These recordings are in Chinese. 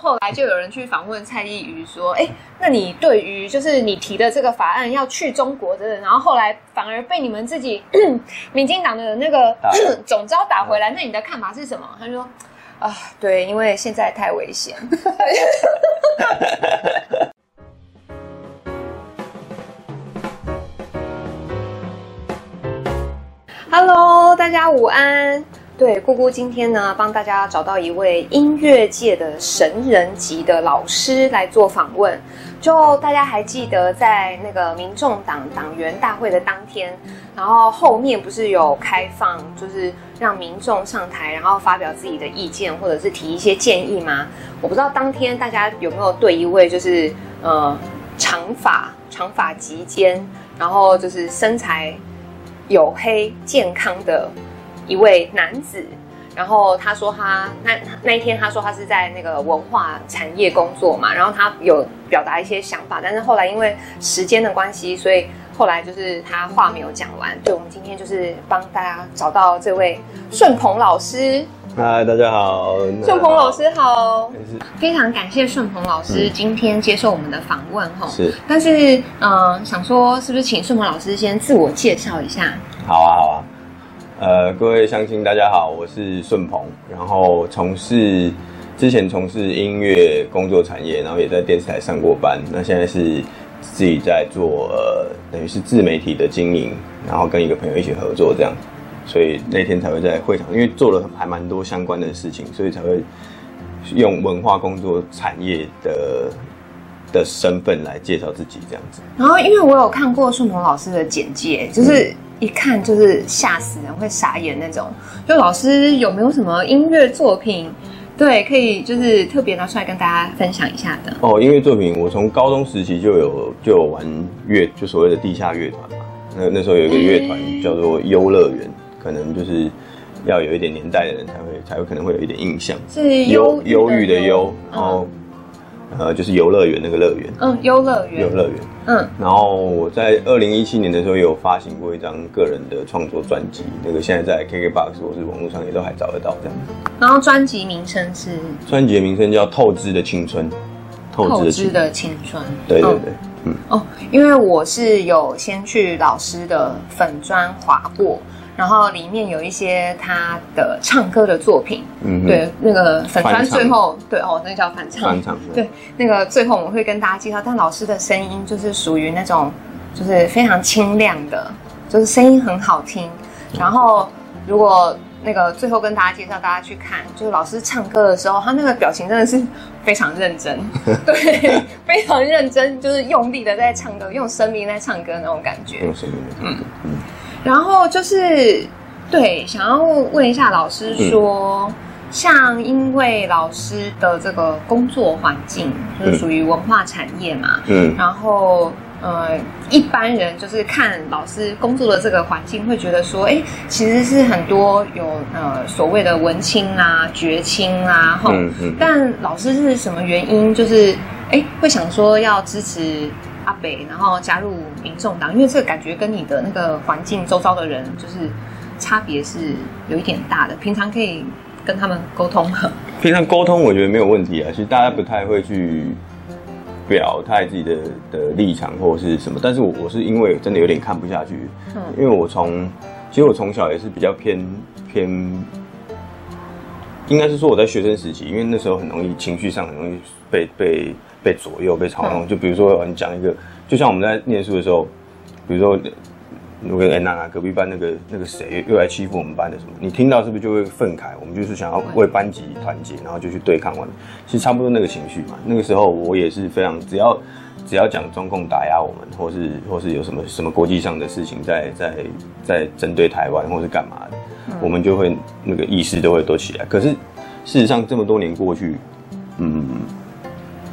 后来就有人去访问蔡依瑜说：“哎，那你对于就是你提的这个法案要去中国的人，然后后来反而被你们自己 民进党的那个总招打回来，那你的看法是什么？”他说：“啊，对，因为现在太危险。”Hello，大家午安。对，姑姑今天呢，帮大家找到一位音乐界的神人级的老师来做访问。就大家还记得，在那个民众党党员大会的当天，然后后面不是有开放，就是让民众上台，然后发表自己的意见，或者是提一些建议吗？我不知道当天大家有没有对一位就是呃长发长发及肩，然后就是身材黝黑健康的。一位男子，然后他说他那那一天他说他是在那个文化产业工作嘛，然后他有表达一些想法，但是后来因为时间的关系，所以后来就是他话没有讲完。对，我们今天就是帮大家找到这位顺鹏老师。嗨，大家好，顺鹏老师好，非常感谢顺鹏老师今天接受我们的访问哈。是，但是嗯、呃，想说是不是请顺鹏老师先自我介绍一下？好啊，好啊。呃，各位乡亲，大家好，我是顺鹏，然后从事之前从事音乐工作产业，然后也在电视台上过班，那现在是自己在做呃，等于是自媒体的经营，然后跟一个朋友一起合作这样，所以那天才会在会场，因为做了还蛮多相关的事情，所以才会用文化工作产业的的身份来介绍自己这样子。然后，因为我有看过顺鹏老师的简介，就是。嗯一看就是吓死人，会傻眼那种。就老师有没有什么音乐作品，对，可以就是特别拿出来跟大家分享一下的？哦，音乐作品，我从高中时期就有就有玩乐，就所谓的地下乐团嘛。那那时候有一个乐团叫做优乐园，可能就是要有一点年代的人才会才会可能会有一点印象。是忧忧郁的忧，然后。呃，就是游乐园那个乐园，嗯，游乐园，游乐园，嗯。然后我在二零一七年的时候也有发行过一张个人的创作专辑，那个现在在 KKBOX 或是网络上也都还找得到这样子。然后专辑名称是？专辑的名称叫《透支的青春》，透支的青春。对对对，嗯。哦，因为我是有先去老师的粉专划过。然后里面有一些他的唱歌的作品，嗯，对，那个粉川最后，对哦，那个叫翻唱，对，那个最后我们会跟大家介绍，但老师的声音就是属于那种，就是非常清亮的，就是声音很好听。然后如果那个最后跟大家介绍，大家去看，就是老师唱歌的时候，他那个表情真的是非常认真，对，非常认真，就是用力的在唱歌，用生命在唱歌那种感觉，用生命在唱歌，嗯。然后就是，对，想要问一下老师说，嗯、像因为老师的这个工作环境就是属于文化产业嘛，嗯，然后呃，一般人就是看老师工作的这个环境，会觉得说，哎，其实是很多有呃所谓的文青啦、绝青啦，哈、嗯嗯，但老师是什么原因，就是哎会想说要支持？阿北，然后加入民众党，因为这个感觉跟你的那个环境周遭的人，就是差别是有一点大的。平常可以跟他们沟通吗？平常沟通我觉得没有问题啊。其实大家不太会去表态自己的的立场或者是什么，但是我我是因为真的有点看不下去，嗯，因为我从其实我从小也是比较偏偏，应该是说我在学生时期，因为那时候很容易情绪上很容易被被。被左右、被嘲弄，就比如说你讲一个，就像我们在念书的时候，比如说，如果哎，娜娜隔壁班那个那个谁又来欺负我们班的什么，你听到是不是就会愤慨？我们就是想要为班级团结，然后就去对抗完，其实差不多那个情绪嘛。那个时候我也是非常，只要只要讲中共打压我们，或是或是有什么什么国际上的事情在在在针对台湾或是干嘛的，我们就会那个意识都会都起来。可是事实上这么多年过去，嗯。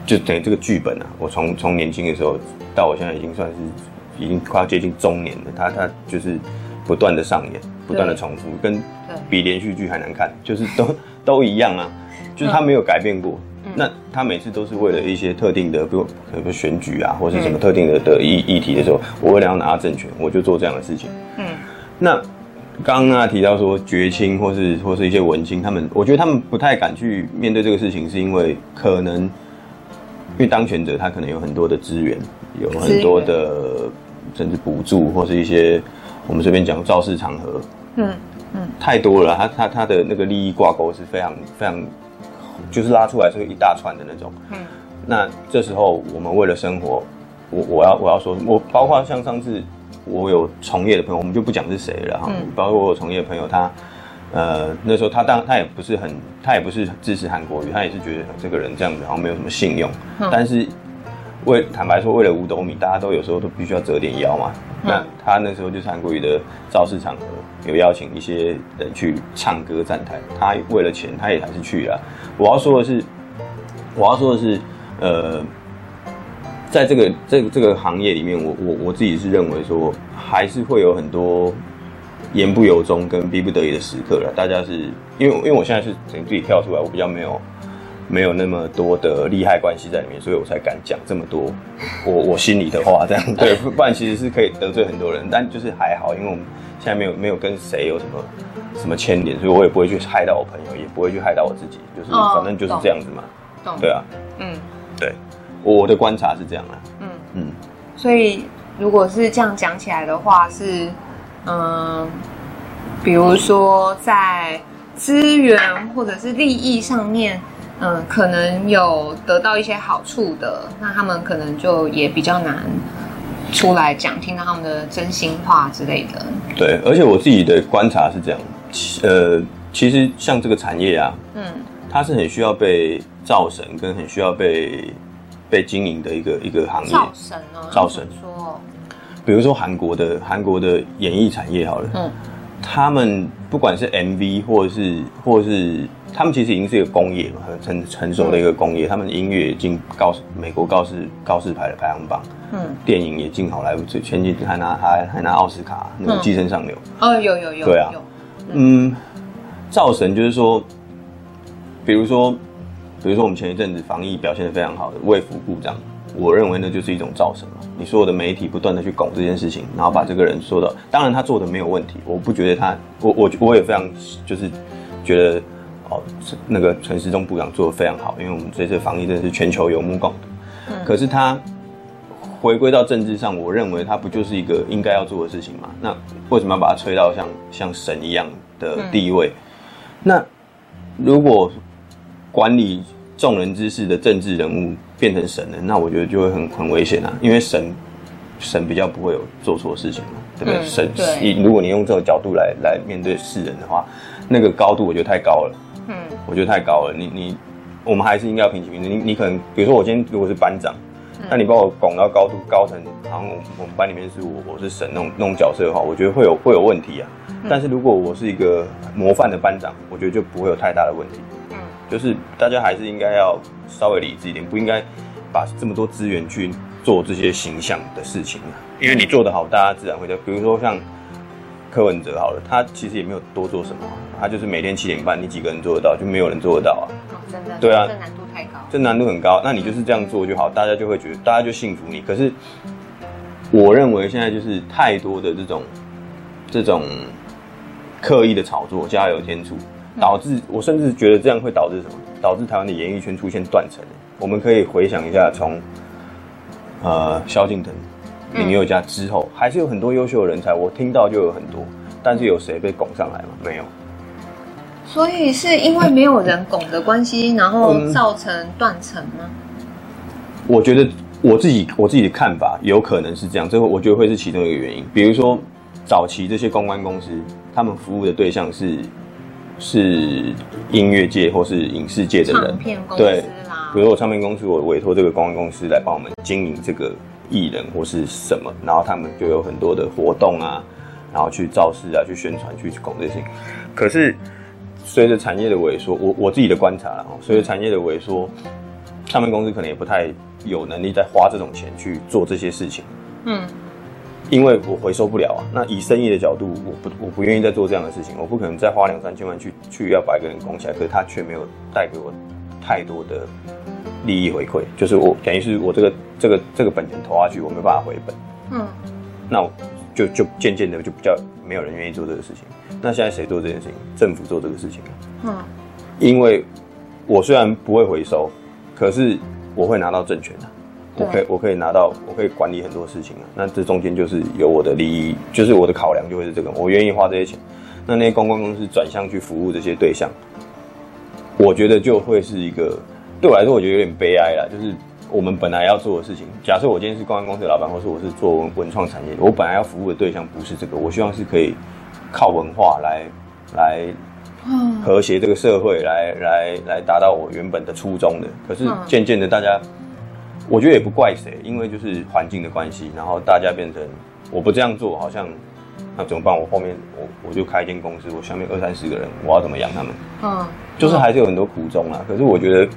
就等于这个剧本啊，我从从年轻的时候到我现在已经算是已经快要接近中年了，他他就是不断的上演，不断的重复，跟比连续剧还难看，就是都 都一样啊，就是他没有改变过。嗯、那他每次都是为了一些特定的，比如可能选举啊，或是什么特定的的议议题的时候，我为了要拿到政权，我就做这样的事情。嗯，那刚刚啊提到说绝青或是或是一些文青，他们我觉得他们不太敢去面对这个事情，是因为可能因为当权者他可能有很多的资源，有很多的甚至补助或是一些我们随便讲造势场合，嗯嗯，太多了，他他他的那个利益挂钩是非常非常，就是拉出来是一大串的那种，嗯，那这时候我们为了生活，我我要我要说，我包括像上次。我有从业的朋友，我们就不讲是谁了哈。嗯、包括我有从业的朋友，他呃那时候他当他也不是很，他也不是支持韩国瑜，他也是觉得这个人这样子好像没有什么信用。嗯、但是为坦白说，为了五斗米，大家都有时候都必须要折点腰嘛。嗯、那他那时候就是韩国瑜的造势场合，有邀请一些人去唱歌站台，他为了钱，他也还是去了。我要说的是，我要说的是，呃。在这个这个、这个行业里面，我我我自己是认为说，还是会有很多言不由衷跟逼不得已的时刻了。大家是因为因为我现在是等于自己跳出来，我比较没有没有那么多的利害关系在里面，所以我才敢讲这么多我我心里的话。这样对，不然其实是可以得罪很多人，但就是还好，因为我们现在没有没有跟谁有什么什么牵连，所以我也不会去害到我朋友，也不会去害到我自己，就是反正就是这样子嘛。哦、对啊，嗯，对。我的观察是这样啊，嗯嗯，所以如果是这样讲起来的话，是嗯，比如说在资源或者是利益上面，嗯，可能有得到一些好处的，那他们可能就也比较难出来讲，听到他们的真心话之类的。对，而且我自己的观察是这样，呃，其实像这个产业啊，嗯，它是很需要被造神，跟很需要被。被经营的一个一个行业，造神哦，造神说，比如说韩国的韩国的演艺产业好了，嗯，他们不管是 MV 或者是或者是，他们其实已经是一个工业嘛，很成成熟的一个工业，嗯、他们的音乐也进告美国告示告示牌的排行榜，嗯，电影也进好莱坞，前几天还拿还还拿奥斯卡那个《寄生上流》，哦，有有有，对啊，嗯，造神就是说，比如说。比如说，我们前一阵子防疫表现的非常好的卫福部长，我认为那就是一种造神嘛。你所有的媒体不断的去拱这件事情，然后把这个人说到，当然他做的没有问题，我不觉得他，我我我也非常就是觉得哦，那个陈时中部长做的非常好，因为我们这次防疫真的是全球有目共睹。嗯。可是他回归到政治上，我认为他不就是一个应该要做的事情吗？那为什么要把他吹到像像神一样的地位？嗯。那如果管理众人之事的政治人物变成神了，那我觉得就会很很危险啊！因为神神比较不会有做错事情嘛，对不对？嗯、神，你如果你用这个角度来来面对世人的话，那个高度我觉得太高了。嗯，我觉得太高了。你你，我们还是应该要平起平坐。你你可能，比如说我今天如果是班长，嗯、那你把我拱到高度高层，好像我我们班里面是我我是神那种那种角色的话，我觉得会有会有问题啊。嗯、但是如果我是一个模范的班长，我觉得就不会有太大的问题。就是大家还是应该要稍微理智一点，不应该把这么多资源去做这些形象的事情，因为你做得好，大家自然会的。比如说像柯文哲好了，他其实也没有多做什么，他就是每天七点半，你几个人做得到？就没有人做得到啊。哦，真的。对啊。这难度太高。这难度很高，那你就是这样做就好，大家就会觉得，大家就信服你。可是我认为现在就是太多的这种这种刻意的炒作，加油添醋。导致我甚至觉得这样会导致什么？导致台湾的演艺圈出现断层。我们可以回想一下，从呃萧敬腾、林宥嘉之后，还是有很多优秀的人才。我听到就有很多，但是有谁被拱上来吗？没有。所以是因为没有人拱的关系，然后造成断层吗？我觉得我自己我自己的看法有可能是这样，这个我觉得会是其中一个原因。比如说早期这些公关公司，他们服务的对象是。是音乐界或是影视界的人，唱片公司对，比如说我唱片公司，我委托这个公关公司来帮我们经营这个艺人或是什么，然后他们就有很多的活动啊，然后去造势啊，去宣传，去拱这些。可是随着产业的萎缩，我我自己的观察了哦，随着产业的萎缩，唱片公司可能也不太有能力再花这种钱去做这些事情。嗯。因为我回收不了啊，那以生意的角度，我不我不愿意再做这样的事情，我不可能再花两三千万去去要把一个人拱起来，可是他却没有带给我太多的利益回馈，就是我等于是我这个这个这个本钱投下去，我没办法回本，嗯，那我就就渐渐的就比较没有人愿意做这个事情。那现在谁做这件事情？政府做这个事情。嗯，因为我虽然不会回收，可是我会拿到政权啊，我可以我可以拿到，我可以管理很多事情啊。那这中间就是有我的利益，就是我的考量就会是这个，我愿意花这些钱。那那些公关公司转向去服务这些对象，我觉得就会是一个对我来说，我觉得有点悲哀啦，就是。我们本来要做的事情，假设我今天是公关公司的老板，或是我是做文文创产业，我本来要服务的对象不是这个，我希望是可以靠文化来来和谐这个社会，来来来达到我原本的初衷的。可是渐渐的，大家我觉得也不怪谁，因为就是环境的关系，然后大家变成我不这样做，好像那怎么办？我后面我我就开一间公司，我下面二三十个人，我要怎么养他们？嗯，就是还是有很多苦衷啊。可是我觉得。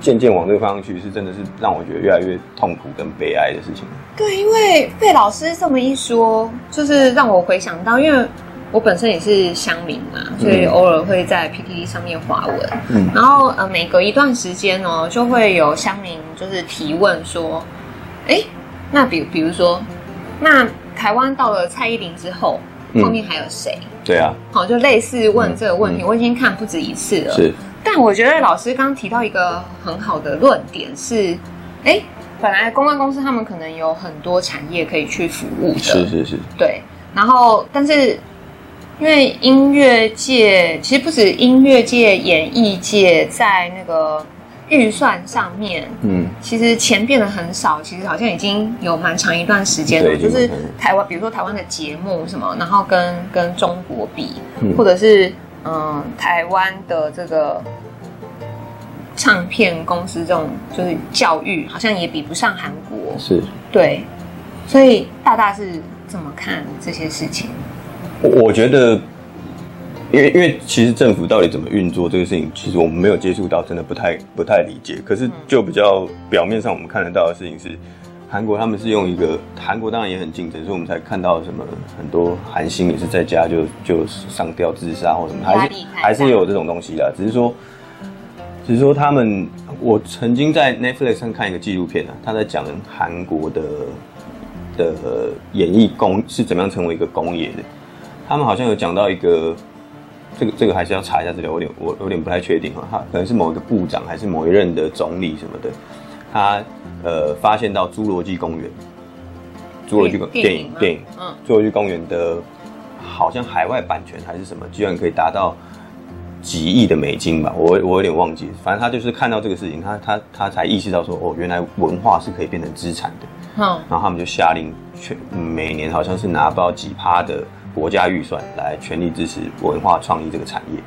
渐渐往这个方向去，是真的是让我觉得越来越痛苦跟悲哀的事情。对，因为费老师这么一说，就是让我回想到，因为我本身也是乡民嘛，所以偶尔会在 PPT 上面发文。嗯，然后呃，每隔一段时间哦，就会有乡民就是提问说，哎，那比比如说，那台湾到了蔡依林之后，后面还有谁？对啊，好，就类似问这个问题，我已经看不止一次了。是。但我觉得老师刚刚提到一个很好的论点是，哎，本来公关公司他们可能有很多产业可以去服务的，是是是，对。然后，但是因为音乐界其实不止音乐界，演艺界在那个预算上面，嗯，其实钱变得很少，其实好像已经有蛮长一段时间了。就是台湾，比如说台湾的节目什么，然后跟跟中国比，嗯、或者是。嗯，台湾的这个唱片公司这种就是教育，好像也比不上韩国。是，对，所以大大是怎么看这些事情？我觉得，因为因为其实政府到底怎么运作这个事情，其实我们没有接触到，真的不太不太理解。可是就比较表面上我们看得到的事情是。韩国他们是用一个，韩国当然也很竞争，所以我们才看到什么很多韩星也是在家就就上吊自杀或什么，还是还是有这种东西的。只是说，只是说他们，我曾经在 Netflix 上看一个纪录片啊，他在讲韩国的的演艺工是怎么样成为一个工业的。他们好像有讲到一个，这个这个还是要查一下资料，我有点我有点不太确定啊，他可能是某一个部长还是某一任的总理什么的，他。呃，发现到《侏罗纪公园》，侏罗纪公电影电影，嗯，《侏罗纪公园》的，好像海外版权还是什么，居然可以达到几亿的美金吧？我我有点忘记，反正他就是看到这个事情，他他他才意识到说，哦，原来文化是可以变成资产的。嗯，然后他们就下令全每年好像是拿不到几趴的国家预算来全力支持文化创意这个产业。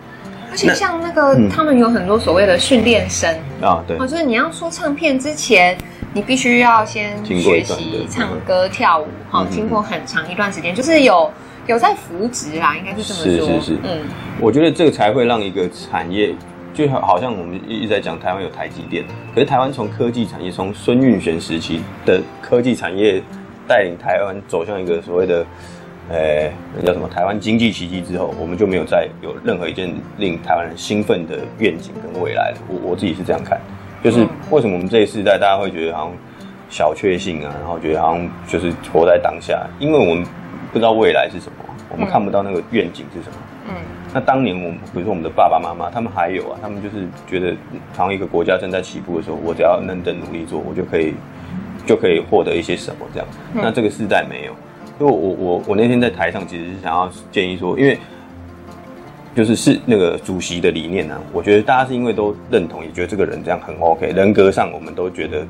而且像那个，那他们有很多所谓的训练生啊，对，就是你要出唱片之前，你必须要先学习唱歌、跳舞，好，经过很长一段时间，就是有有在扶植啦，应该是这么说。是是是，嗯，我觉得这个才会让一个产业，就好像我们一直在讲台湾有台积电，可是台湾从科技产业，从孙运璇时期的科技产业带领台湾走向一个所谓的。呃，那叫什么？台湾经济奇迹之后，我们就没有再有任何一件令台湾人兴奋的愿景跟未来了。我我自己是这样看，就是为什么我们这一世代大家会觉得好像小确幸啊，然后觉得好像就是活在当下，因为我们不知道未来是什么，我们看不到那个愿景是什么。嗯，那当年我们，比如说我们的爸爸妈妈，他们还有啊，他们就是觉得，好像一个国家正在起步的时候，我只要认真努力做，我就可以就可以获得一些什么这样。那这个世代没有。因为我我我那天在台上其实是想要建议说，因为就是是那个主席的理念呢、啊，我觉得大家是因为都认同，也觉得这个人这样很 OK，人格上我们都觉得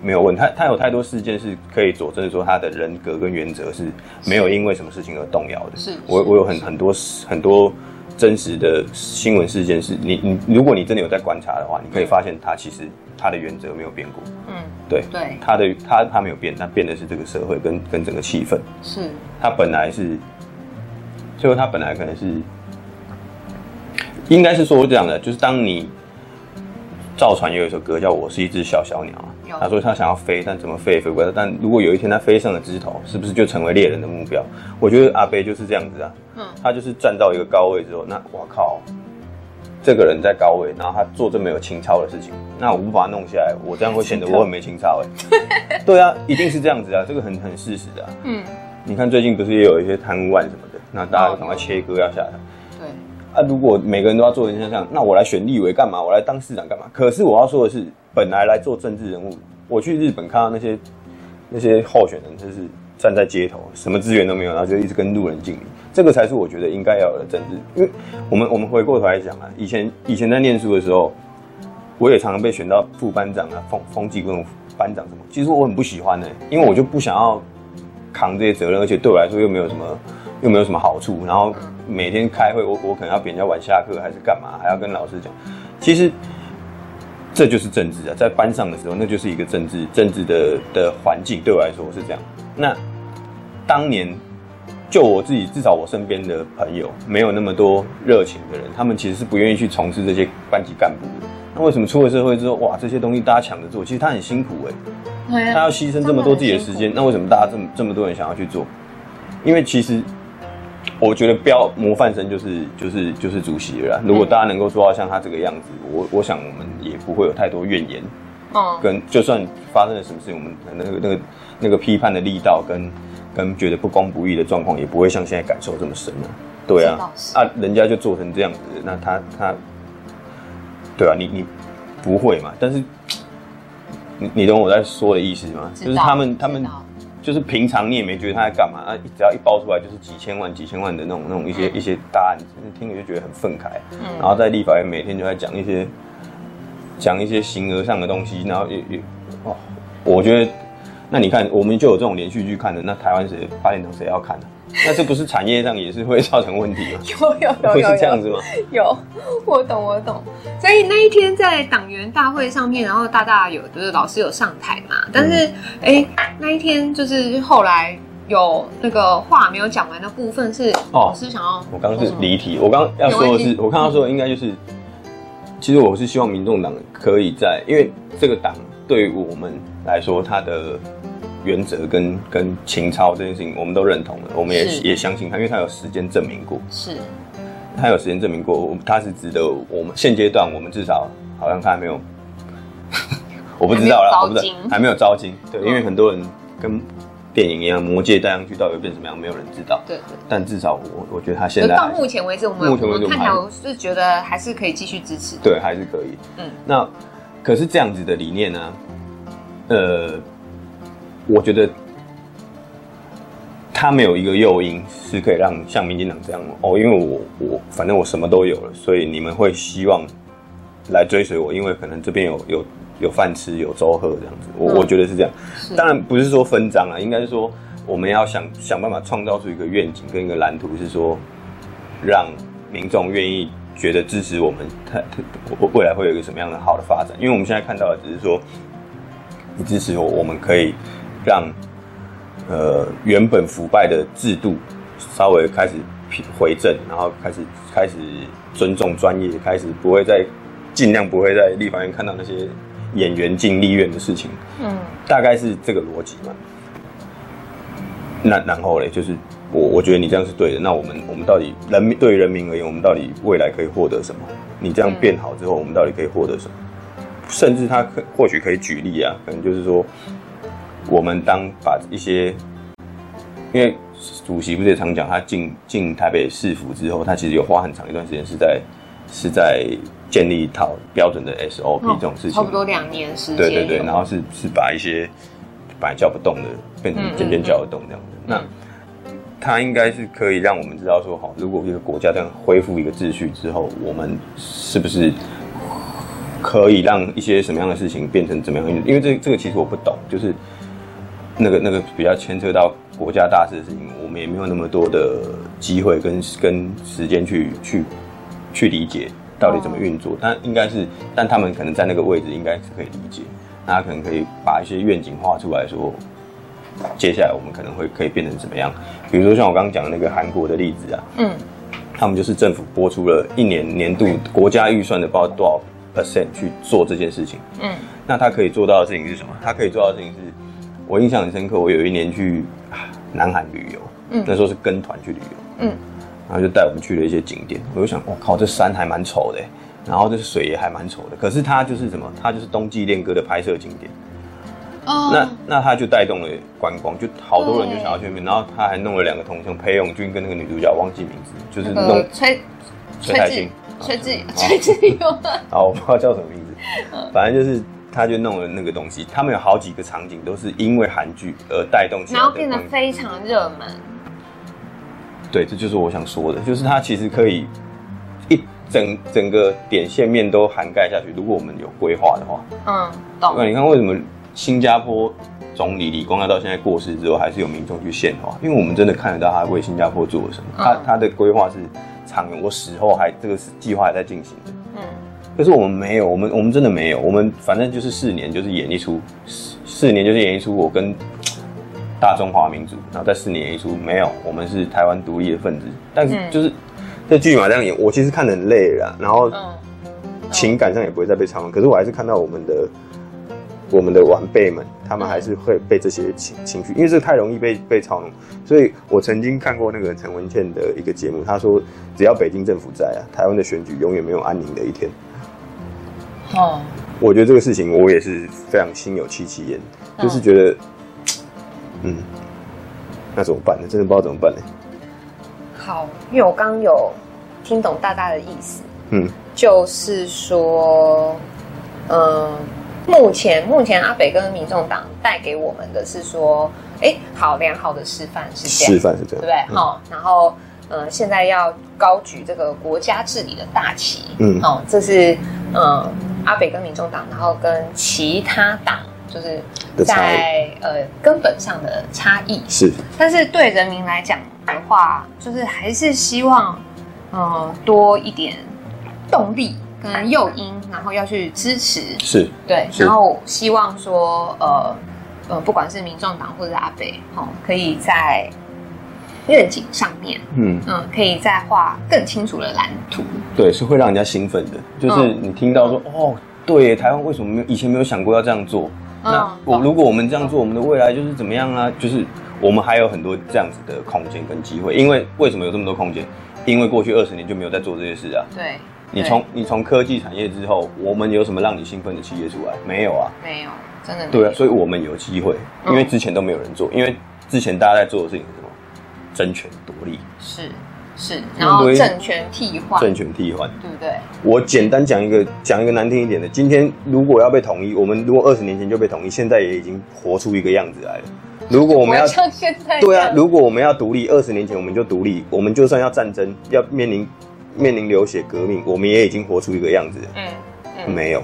没有问。他他有太多事件是可以佐证说他的人格跟原则是没有因为什么事情而动摇的。是，我我有很很多很多真实的新闻事件是你你如果你真的有在观察的话，你可以发现他其实。他的原则没有变过，嗯，对。对，他的他他没有变，它变的是这个社会跟跟整个气氛。是，他本来是，最后他本来可能是，应该是说这样的，就是当你赵传有一首歌叫《我是一只小小鸟》，他说他想要飞，但怎么飞也飞不了。但如果有一天他飞上了枝头，是不是就成为猎人的目标？我觉得阿贝就是这样子啊，嗯，他就是站到一个高位之后，那我靠。这个人在高位，然后他做这么有情操的事情，那我不把他弄下来，我这样会显得我很没情操哎。对啊，一定是这样子啊，这个很很事实的啊。嗯，你看最近不是也有一些贪污案什么的，那大家就赶快切割要下来。对。啊，如果每个人都要做成像这样，那我来选立委干嘛？我来当市长干嘛？可是我要说的是，本来来做政治人物，我去日本看到那些那些候选人，就是站在街头，什么资源都没有，然后就一直跟路人敬礼，这个才是我觉得应该要有的政治。因为我们我们回过头来讲啊，以前以前在念书的时候，我也常常被选到副班长啊、风风纪跟班长什么，其实我很不喜欢的、因为我就不想要扛这些责任，而且对我来说又没有什么。又没有什么好处，然后每天开会，我我可能要比人家晚下课，还是干嘛，还要跟老师讲。其实这就是政治啊，在班上的时候，那就是一个政治政治的的环境。对我来说是这样。那当年就我自己，至少我身边的朋友，没有那么多热情的人，他们其实是不愿意去从事这些班级干部的。那为什么出了社会之后，哇，这些东西大家抢着做？其实他很辛苦哎、欸，他要牺牲这么多自己的时间。那为什么大家这么这么多人想要去做？因为其实。我觉得标模范生就是就是就是主席了啦。如果大家能够做到像他这个样子，我我想我们也不会有太多怨言。哦，跟就算发生了什么事情，我们那个那个那个批判的力道跟跟觉得不公不义的状况，也不会像现在感受这么深了。对啊，啊，人家就做成这样子，那他他，对啊，你你不会嘛？但是你你懂我在说的意思吗？就是他们他们。就是平常你也没觉得他在干嘛啊，只要一爆出来就是几千万、几千万的那种、那种一些一些大案子，听着就觉得很愤慨。嗯，然后在立法院每天就在讲一些讲一些形而上的东西，然后也也哦，我觉得那你看，我们就有这种连续剧看的，那台湾谁八点档谁要看呢？那这不是产业上也是会造成问题吗？有有有有，会是这样子吗？有，我懂我懂。所以那一天在党员大会上面，然后大大有就是老师有上台嘛，但是哎、嗯欸，那一天就是后来有那个话没有讲完的部分是老师想要、哦，我刚刚是离题，我刚要说的是，我刚刚说的应该就是，其实我是希望民众党可以在，因为这个党对于我们来说，它的。原则跟跟情操这件事情，我们都认同了，我们也也相信他，因为他有时间证明过，是，他有时间证明过，他是值得我们现阶段我们至少好像他还没有，我不知道啦，我不知道还没有招金，对，因为很多人跟电影一样，魔戒戴上去到底会变什么样，没有人知道，对，但至少我我觉得他现在到目前为止，我们目前为止看起来我是觉得还是可以继续支持，对，还是可以，嗯，那可是这样子的理念呢，呃。我觉得他没有一个诱因是可以让像民进党这样哦，因为我我反正我什么都有了，所以你们会希望来追随我，因为可能这边有有有饭吃，有粥喝这样子。我、嗯、我觉得是这样，当然不是说分赃啊，应该是说我们要想想办法创造出一个愿景跟一个蓝图，是说让民众愿意觉得支持我们，他他未来会有一个什么样的好的发展。因为我们现在看到的只是说你支持我，我们可以。让呃原本腐败的制度稍微开始回正，然后开始开始尊重专业，开始不会再尽量不会在立法院看到那些演员进立院的事情。嗯，大概是这个逻辑嘛。那然后嘞，就是我我觉得你这样是对的。那我们我们到底人民对于人民而言，我们到底未来可以获得什么？你这样变好之后，我们到底可以获得什么？甚至他可或许可以举例啊，可能就是说。我们当把一些，因为主席不是也常讲，他进进台北市府之后，他其实有花很长一段时间是在是在建立一套标准的 SOP 这种事情，差不多两年时间。对对对，然后是是把一些本来叫不动的变成渐渐叫得动这样子。嗯嗯嗯，那他应该是可以让我们知道说，好，如果一个国家这样恢复一个秩序之后，我们是不是可以让一些什么样的事情变成怎么样？因为这这个其实我不懂，就是。那个那个比较牵扯到国家大事的事情，我们也没有那么多的机会跟跟时间去去去理解到底怎么运作。但应该是，但他们可能在那个位置应该是可以理解，那他可能可以把一些愿景画出来说，接下来我们可能会可以变成怎么样？比如说像我刚刚讲的那个韩国的例子啊，嗯，他们就是政府拨出了一年年度国家预算的不知道多少 percent 去做这件事情，嗯，那他可以做到的事情是什么？他可以做到的事情是。我印象很深刻，我有一年去南韩旅游，嗯，那时候是跟团去旅游，嗯，然后就带我们去了一些景点。我就想，我靠，这山还蛮丑的，然后这水也还蛮丑的。可是它就是什么？它就是冬季恋歌的拍摄景点。哦，那那他就带动了观光，就好多人就想要去那边，然后他还弄了两个铜像，裴勇俊跟那个女主角忘记名字，就是弄崔崔太金、崔志崔志勇，好，我不知道叫什么名字，反正就是他就弄了那个东西，他们有好几个场景都是因为韩剧而带动起来，然后变得非常热门。对，这就是我想说的，就是它其实可以一整整个点线面都涵盖下去。如果我们有规划的话，嗯，懂。那你看为什么新加坡总理李光耀到现在过世之后，还是有民众去献花？因为我们真的看得到他为新加坡做了什么。嗯、他他的规划是长远，我死后还这个计划还在进行的。嗯，可是我们没有，我们我们真的没有，我们反正就是四年就是演一出，四四年就是演一出，我跟。大中华民族，然后在四年演一出，没有，我们是台湾独立的分子。但是就是、嗯、这剧嘛这样演，我其实看得很累了，然后情感上也不会再被操弄。可是我还是看到我们的我们的晚辈们，他们还是会被这些情情绪，因为这太容易被被操弄。所以我曾经看过那个陈文茜的一个节目，他说只要北京政府在啊，台湾的选举永远没有安宁的一天。哦，我觉得这个事情我也是非常心有戚戚焉，就是觉得。嗯，那怎么办呢？真的不知道怎么办呢。好，因为我刚有听懂大大的意思，嗯，就是说，嗯、呃，目前目前阿北跟民众党带给我们的是说，哎、欸，好良好的示范是这样，示范是这样，对不对？好、嗯，然后，呃，现在要高举这个国家治理的大旗，嗯，哦，这是，嗯、呃，阿北跟民众党，然后跟其他党。就是在呃根本上的差异。是，但是对人民来讲的话，就是还是希望呃多一点动力跟诱因，然后要去支持。是，对，然后希望说呃呃不管是民众党或者阿北，哦，可以在愿景上面，嗯嗯，可以再画更清楚的蓝图，对，是会让人家兴奋的，就是你听到说、嗯、哦，对，台湾为什么没有以前没有想过要这样做？那我如果我们这样做，我们的未来就是怎么样啊？就是我们还有很多这样子的空间跟机会。因为为什么有这么多空间？因为过去二十年就没有在做这些事啊。对。你从你从科技产业之后，我们有什么让你兴奋的企业出来？没有啊。没有，真的。对啊，所以我们有机会，因为之前都没有人做，因为之前大家在做的事情？争权夺利。是。是，然后政权替换，政权替换，对不对？我简单讲一个，讲一个难听一点的。今天如果要被统一，我们如果二十年前就被统一，现在也已经活出一个样子来了。如果我们要 像现在，对啊，如果我们要独立，二十年前我们就独立，我们就算要战争，要面临面临流血革命，我们也已经活出一个样子。嗯，嗯，没有。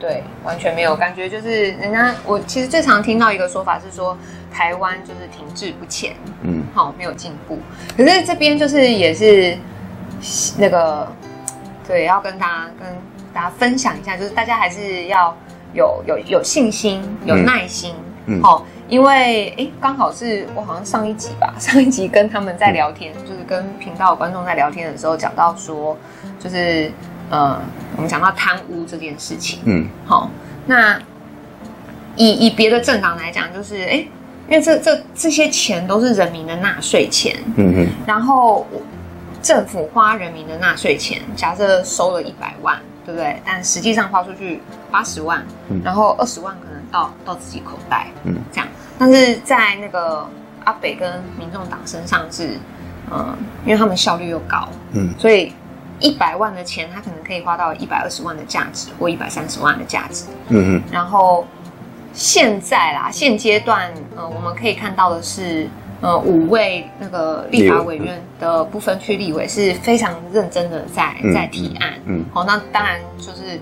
对，完全没有感觉，就是人家我其实最常听到一个说法是说，台湾就是停滞不前，嗯，好，没有进步。可是这边就是也是那个，对，要跟大家跟大家分享一下，就是大家还是要有有有信心，有耐心，嗯，好，因为哎，刚好是我好像上一集吧，上一集跟他们在聊天，嗯，就是跟频道观众在聊天的时候讲到说，就是。呃，我们讲到贪污这件事情，嗯，好，那以以别的政党来讲，就是哎，因为这这这些钱都是人民的纳税钱，嗯哼，然后政府花人民的纳税钱，假设收了一百万，对不对？但实际上花出去八十万，嗯，然后二十万可能到到自己口袋，嗯，这样，但是在那个阿北跟民众党身上是，嗯，因为他们效率又高，嗯，所以。一百万的钱，他可能可以花到一百二十万的价值，或一百三十万的价值。嗯嗯。然后现在啦，现阶段，呃，我们可以看到的是，呃，五位那个立法委员的不分区立委是非常认真的在在提案。嗯。好，那当然就是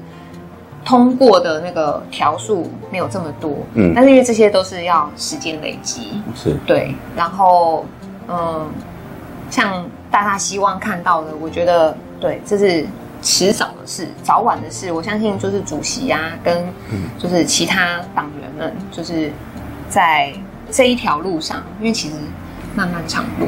通过的那个条数没有这么多。嗯。但是因为这些都是要时间累积。是。对。然后，嗯，像大家希望看到的，我觉得。对，这是迟早的事，早晚的事。我相信就是主席啊，跟就是其他党员们，就是在这一条路上，因为其实漫漫长路，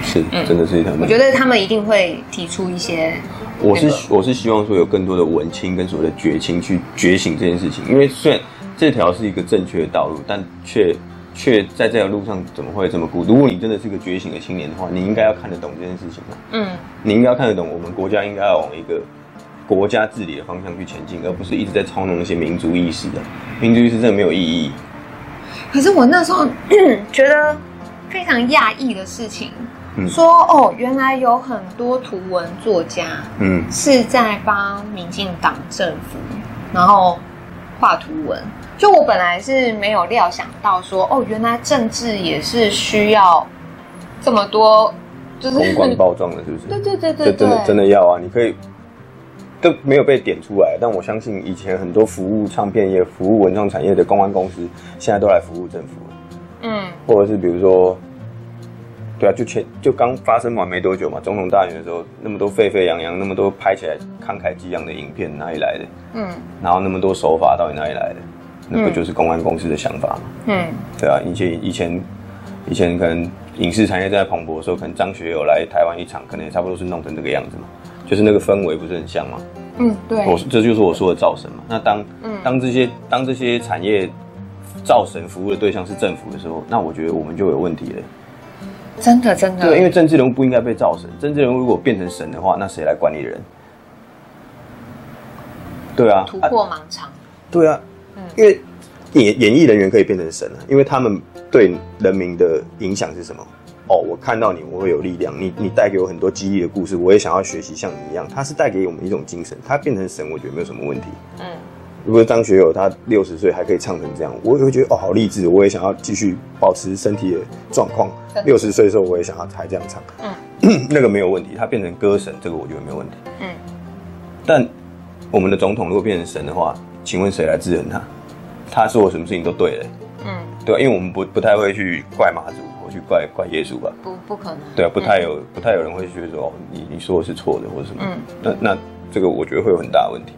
是，真的是一条路。我觉得他们一定会提出一些、我是我是希望说有更多的文青跟所谓的觉青去觉醒这件事情，因为虽然这条是一个正确的道路，但却。却在这条路上怎么会这么孤独？如果你真的是个觉醒的青年的话，你应该要看得懂这件事情。嗯，你应该要看得懂，我们国家应该要往一个国家治理的方向去前进，而不是一直在操弄一些民族意识的。民族意识真的没有意义。可是我那时候 觉得非常讶异的事情，嗯、说哦，原来有很多图文作家，嗯，是在帮民进党政府，然后画图文。就我本来是没有料想到说，哦，原来政治也是需要这么多，就是公关包装的，是不是？对对对对，这真的真的要啊！你可以都没有被点出来，但我相信以前很多服务唱片业、服务文创产业的公关公司，现在都来服务政府了。嗯，或者是比如说，对啊，就前就刚发生完没多久嘛，总统大选的时候，那么多沸沸扬扬，那么多拍起来慷慨激昂的影片，哪里来的？嗯，然后那么多手法，到底哪里来的？那不就是公安公司的想法吗？嗯，对啊，以前以前以前可能影视产业在蓬勃的时候，可能张学友来台湾一场，可能也差不多是弄成这个样子嘛，就是那个氛围不是很像吗？嗯，对，我这就是我说的造神嘛。那当当这些当这些产业造神服务的对象是政府的时候，那我觉得我们就有问题了。真的真的，对，因为政治人物不应该被造神，政治人物如果变成神的话，那谁来管理人？对啊，突破盲肠。对啊。因为演演艺人员可以变成神啊，因为他们对人民的影响是什么？哦，我看到你，我会有力量。你你带给我很多激励的故事，我也想要学习像你一样。他是带给我们一种精神，他变成神，我觉得没有什么问题。嗯，如果张学友他六十岁还可以唱成这样，我也会觉得哦，好励志。我也想要继续保持身体的状况。六十岁的时候，我也想要还这样唱。嗯，那个没有问题。他变成歌神，这个我觉得没有问题。嗯，但我们的总统如果变成神的话，请问谁来制衡他？他说我什么事情都对了，嗯，对吧？因为我们不不太会去怪马祖，或去怪怪耶稣吧？不，不可能。对啊，不太有，不太有人会觉得说，哦，你你说的是错的，或者什么。嗯，那那这个我觉得会有很大的问题。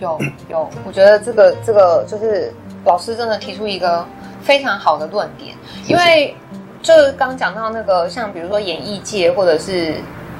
有有，我觉得这个这个就是老师真的提出一个非常好的论点，因为就是刚讲到那个，像比如说演艺界或者是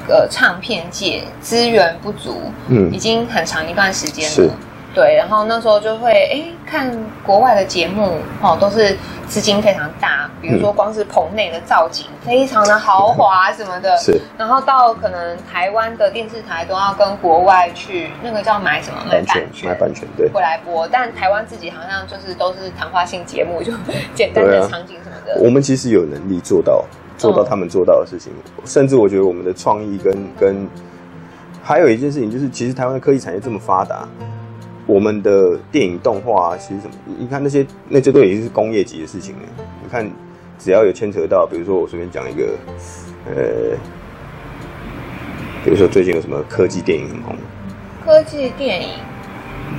呃唱片界资源不足，嗯，已经很长一段时间了。是。对，然后那时候就会哎看国外的节目哦，都是资金非常大，比如说光是棚内的造景非常的豪华什么的，是。然后到可能台湾的电视台都要跟国外去那个叫买什么买版权，买版权对，过来播。但台湾自己好像就是都是谈话性节目，就 简单的场景什么的。我们其实有能力做到做到他们做到的事情，甚至我觉得我们的创意跟跟还有一件事情就是，其实台湾的科技产业这么发达。我们的电影动画啊，其实什么？你看那些，那些都已经是工业级的事情了。你看，只要有牵扯到，比如说我随便讲一个，呃，比如说最近有什么科技电影很红？科技电影。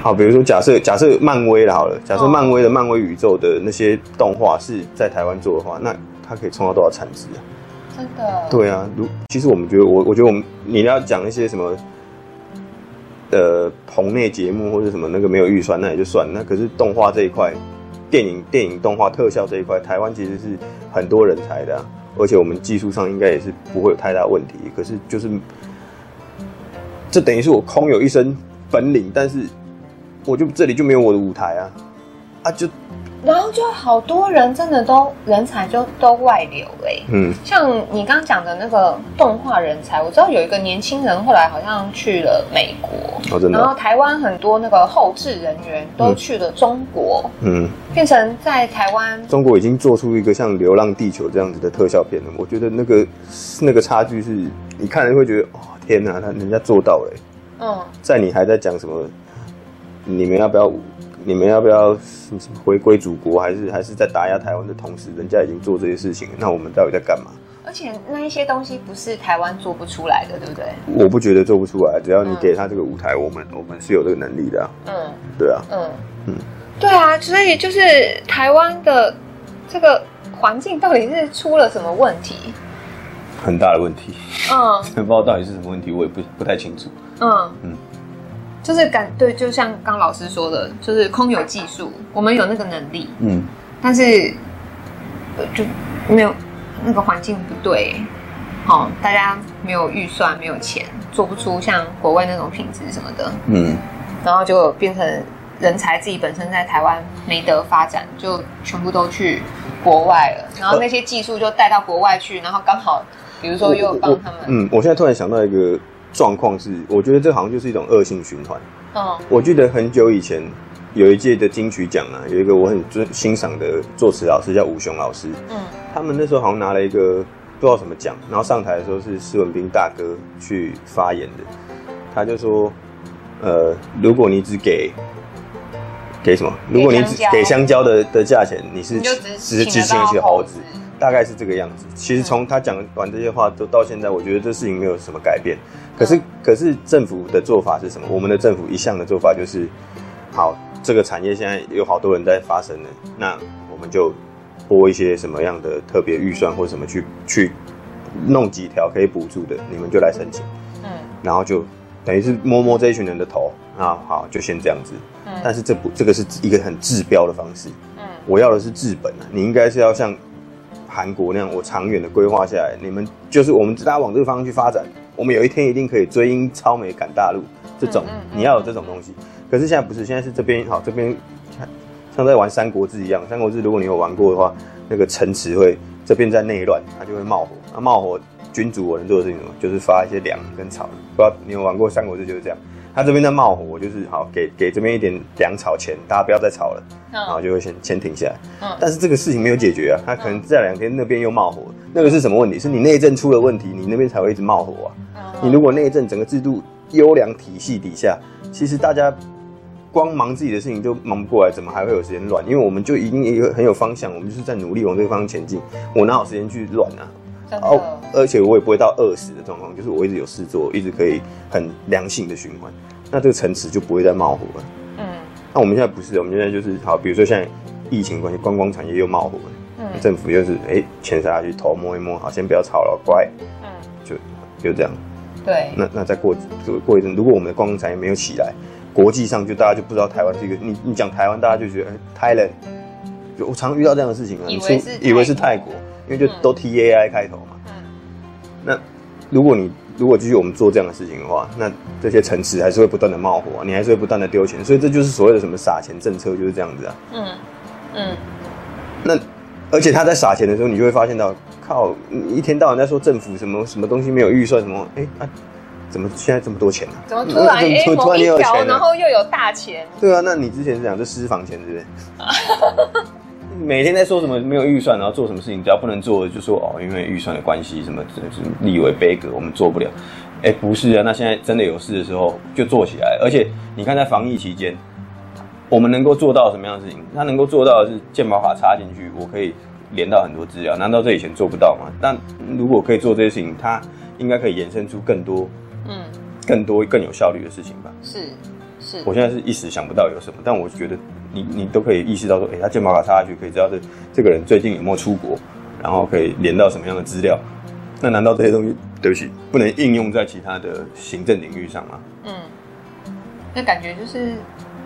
好，比如说假设假设漫威了，好了，假设漫威的漫威宇宙的那些动画是在台湾做的话，那它可以创造多少产值啊？真的？对啊，如其实我们觉得，我我觉得我们你要讲一些什么？呃，棚内节目或者什么那个没有预算，那也就算。那可是动画这一块，电影、电影动画特效这一块，台湾其实是很多人才的，而且我们技术上应该也是不会有太大问题。可是就是，这等于是我空有一身本领，但是我就这里就没有我的舞台啊，啊就。然后就好多人真的都人才就都外流哎、欸，嗯，像你刚刚讲的那个动画人才，我知道有一个年轻人后来好像去了美国，哦真的，然后台湾很多那个后置人员都去了中国，嗯，变成在台湾，中国已经做出一个像《流浪地球》这样子的特效片了，我觉得那个那个差距是你看人会觉得哦天哪，他人家做到了、欸，嗯，在你还在讲什么，你们要不要？你们要不要回归祖国，还是还是在打压台湾的同时，人家已经做这些事情，那我们到底在干嘛？而且那一些东西不是台湾做不出来的，对不对？我不觉得做不出来，只要你给他这个舞台，嗯、我们我们是有这个能力的、啊。嗯，对啊，嗯嗯，对啊，所以就是台湾的这个环境到底是出了什么问题？很大的问题。嗯，不知道到底是什么问题，我也不不太清楚。嗯嗯。就是感对，就像刚老师说的，就是空有技术，我们有那个能力，嗯，但是就没有那个环境不对，哦，大家没有预算，没有钱，做不出像国外那种品质什么的，嗯，然后就变成人才自己本身在台湾没得发展，就全部都去国外了，然后那些技术就带到国外去，然后刚好比如说又帮他们，嗯，我现在突然想到一个。状况是，我觉得这好像就是一种恶性循环。哦，我记得很久以前，有一届的金曲奖啊，有一个我很尊欣赏的作词老师叫吴雄老师，嗯，他们那时候好像拿了一个不知道什么奖，然后上台的时候是施文斌大哥去发言的，他就说，呃，如果你只给给什么？如果你只给香蕉。的的价钱，你是只只只请得起猴子，大概是这个样子。其实从他讲完这些话都到现在，我觉得这事情没有什么改变。可是可是政府的做法是什么？我们的政府一向的做法就是，好，这个产业现在有好多人在发生了，那我们就拨一些什么样的特别预算或什么去去弄几条可以补助的，你们就来申请。嗯，然后就等于是摸摸这一群人的头。啊，好，就先这样子。嗯，但是这不，这个是一个很治标的方式。嗯，我要的是治本啊。你应该是要像韩国那样，我长远的规划下来，你们就是我们大家往这个方向去发展，我们有一天一定可以追英超美赶大陆。这种你要有这种东西。可是现在不是，现在是这边好，这边像在玩三国志一样。三国志如果你有玩过的话，那个城池会这边在内乱，它就会冒火。那冒火，君主我能做的事情什么？就是发一些粮跟草。不知道你有玩过三国志就是这样。他这边在冒火，我就是好给给这边一点粮草钱，大家不要再吵了，然后就会先先停下来。嗯，但是这个事情没有解决啊，他可能这两天那边又冒火，那个是什么问题？是你内政出了问题，你那边才会一直冒火啊。你如果内政整个制度优良体系底下，其实大家光忙自己的事情就忙不过来，怎么还会有时间乱？因为我们就已经有很有方向，我们就是在努力往这个方向前进，我哪有时间去乱啊？哦，而且我也不会到饿死的状况，就是我一直有事做，一直可以很良性的循环，那这个城池就不会再冒火了。嗯，那我们现在不是，我们现在就是好，比如说现在疫情关系，观光产业又冒火了，嗯，政府又是哎，钱撒下去，头摸一摸，好，先不要吵了，乖，嗯，就就这样。对，那那再过过一阵，如果我们的观光产业没有起来，国际上就大家就不知道台湾是一个，你你讲台湾，大家就觉得哎，Thailand，就我常遇到这样的事情啊，以为是以为是泰国。因为就都 T A I 开头嘛，嗯，那如果你如果继续我们做这样的事情的话，那这些城池还是会不断的冒火，你还是会不断的丢钱，所以这就是所谓的什么撒钱政策就是这样子啊，嗯。嗯，那而且他在撒钱的时候，你就会发现到，靠，一天到晚在说政府什么什么东西没有预算什么，哎、欸、啊，怎么现在这么多钱呢、啊？怎么突然突然又有钱，然后又有大钱？对啊，那你之前是讲这私房钱是不是？每天在说什么没有预算，然后做什么事情，只要不能做的就说哦，因为预算的关系，什么什么立为杯葛，我们做不了。哎、欸，不是啊，那现在真的有事的时候就做起来。而且你看，在防疫期间，我们能够做到什么样的事情？他能够做到的是健保卡插进去，我可以连到很多资料。难道这以前做不到吗？但如果可以做这些事情，它应该可以延伸出更多，嗯，更多更有效率的事情吧？是是。我现在是一时想不到有什么，但我觉得。你你都可以意识到说，哎、欸，他健保卡插下去可以知道这这个人最近有没有出国，然后可以连到什么样的资料。那难道这些东西，对不起，不能应用在其他的行政领域上吗？嗯，那感觉就是，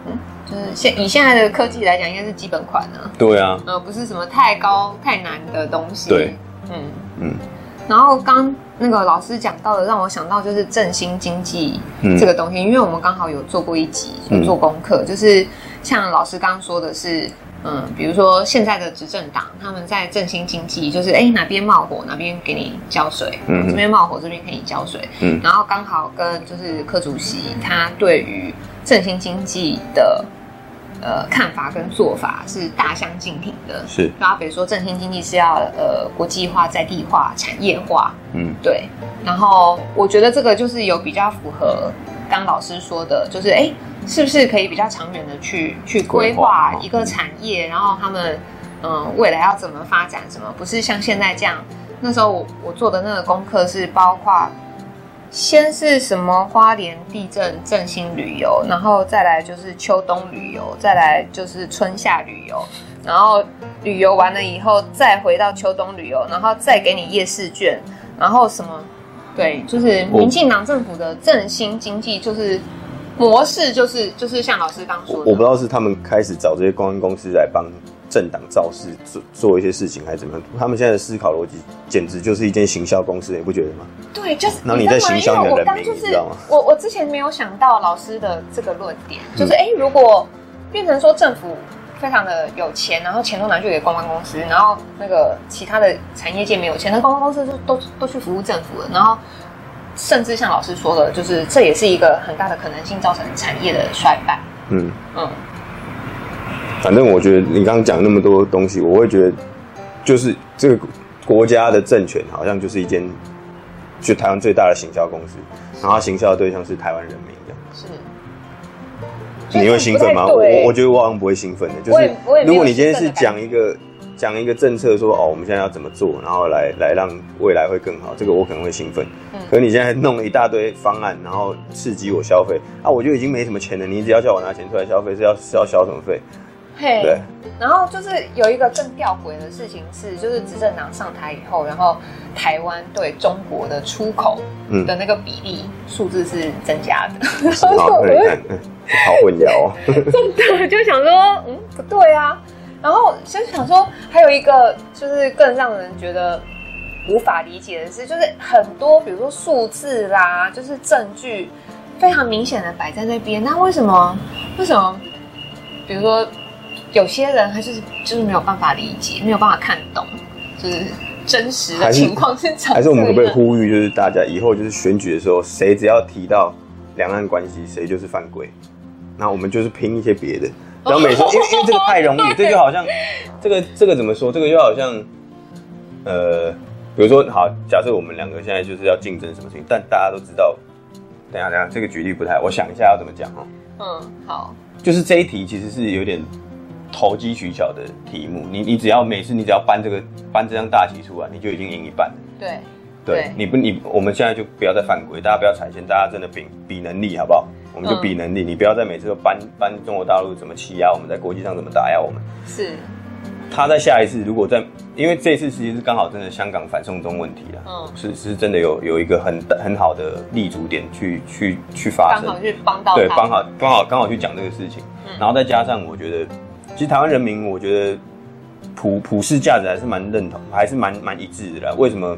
嗯，就是现以现在的科技来讲，应该是基本款呢。对啊，呃，不是什么太高太难的东西。对，嗯嗯。然后刚那个老师讲到的，让我想到就是振兴经济这个东西，嗯、因为我们刚好有做过一集，有做功课，嗯、就是。像老师刚刚说的是，嗯，比如说现在的执政党他们在振兴经济，就是哎哪边冒火哪边给你浇水，嗯，这边冒火这边给你浇水，嗯，然后刚好跟就是柯主席他对于振兴经济的呃看法跟做法是大相径庭的，是，然后比如说振兴经济是要呃国际化、在地化、产业化，嗯，对，然后我觉得这个就是有比较符合刚老师说的，就是哎。是不是可以比较长远的去去规划一个产业，然后他们嗯未来要怎么发展？什么不是像现在这样？那时候我我做的那个功课是包括先是什么花莲地震振兴旅游，然后再来就是秋冬旅游，再来就是春夏旅游，然后旅游完了以后再回到秋冬旅游，然后再给你夜市券，然后什么？对，就是民进党政府的振兴经济就是。模式就是就是像老师刚说的，我不知道是他们开始找这些公关公司来帮政党造势做做一些事情，还是怎么样？他们现在的思考逻辑简直就是一间行销公司，你不觉得吗？对，就是。然后你在行销你的人民，你知道吗？我我之前没有想到老师的这个论点，就是哎、欸，如果变成说政府非常的有钱，然后钱都拿去给公关公司，然后那个其他的产业界没有钱，那公关公司就都都去服务政府了，然后。甚至像老师说的，就是这也是一个很大的可能性，造成产业的衰败。嗯嗯，反正我觉得你刚刚讲那么多东西，我会觉得就是这个国家的政权好像就是一间就台湾最大的行销公司，然后行销的对象是台湾人民这样。是，你会兴奋吗？我我觉得我好像不会兴奋的，就是如果你今天是讲一个。讲一个政策说哦，我们现在要怎么做，然后来来让未来会更好，这个我可能会兴奋。嗯，可是你现在弄了一大堆方案，然后刺激我消费啊，我就已经没什么钱了。你只要叫我拿钱出来消费，是要是要消什么费？嘿，对。然后就是有一个更吊诡的事情是，就是执政党上台以后，然后台湾对中国的出口的那个比例数字是增加的。嗯、好，好混淆哦。真的就想说，嗯，不对啊。然后就想说，还有一个就是更让人觉得无法理解的是，就是很多比如说数字啦，就是证据非常明显的摆在那边，那为什么为什么？比如说有些人他就是就是没有办法理解，没有办法看懂，就是真实的情况是怎？还是我们可不可以呼吁，就是大家以后就是选举的时候，谁只要提到两岸关系，谁就是犯规？那我们就是拼一些别的。然后每次，因为因为这个太容易，这就好像，这个这个怎么说？这个就好像，呃，比如说，好，假设我们两个现在就是要竞争什么事情，但大家都知道，等一下等一下，这个举例不太，我想一下要怎么讲哦。嗯，好，就是这一题其实是有点投机取巧的题目。你你只要每次你只要搬这个搬这张大旗出来，你就已经赢一半了。对，对你不你我们现在就不要再犯规，大家不要踩线，大家真的比比能力好不好？我们就比能力，嗯、你不要再每次都搬搬中国大陆怎么欺压我们，在国际上怎么打压我们。是，他在下一次如果在，因为这一次其实是刚好真的香港反送中问题了，嗯，是是真的有有一个很很好的立足点去去去发生，刚好去帮到，对，帮好刚好刚好去讲这个事情，嗯、然后再加上我觉得，其实台湾人民我觉得普普世价值还是蛮认同，还是蛮蛮一致的啦。为什么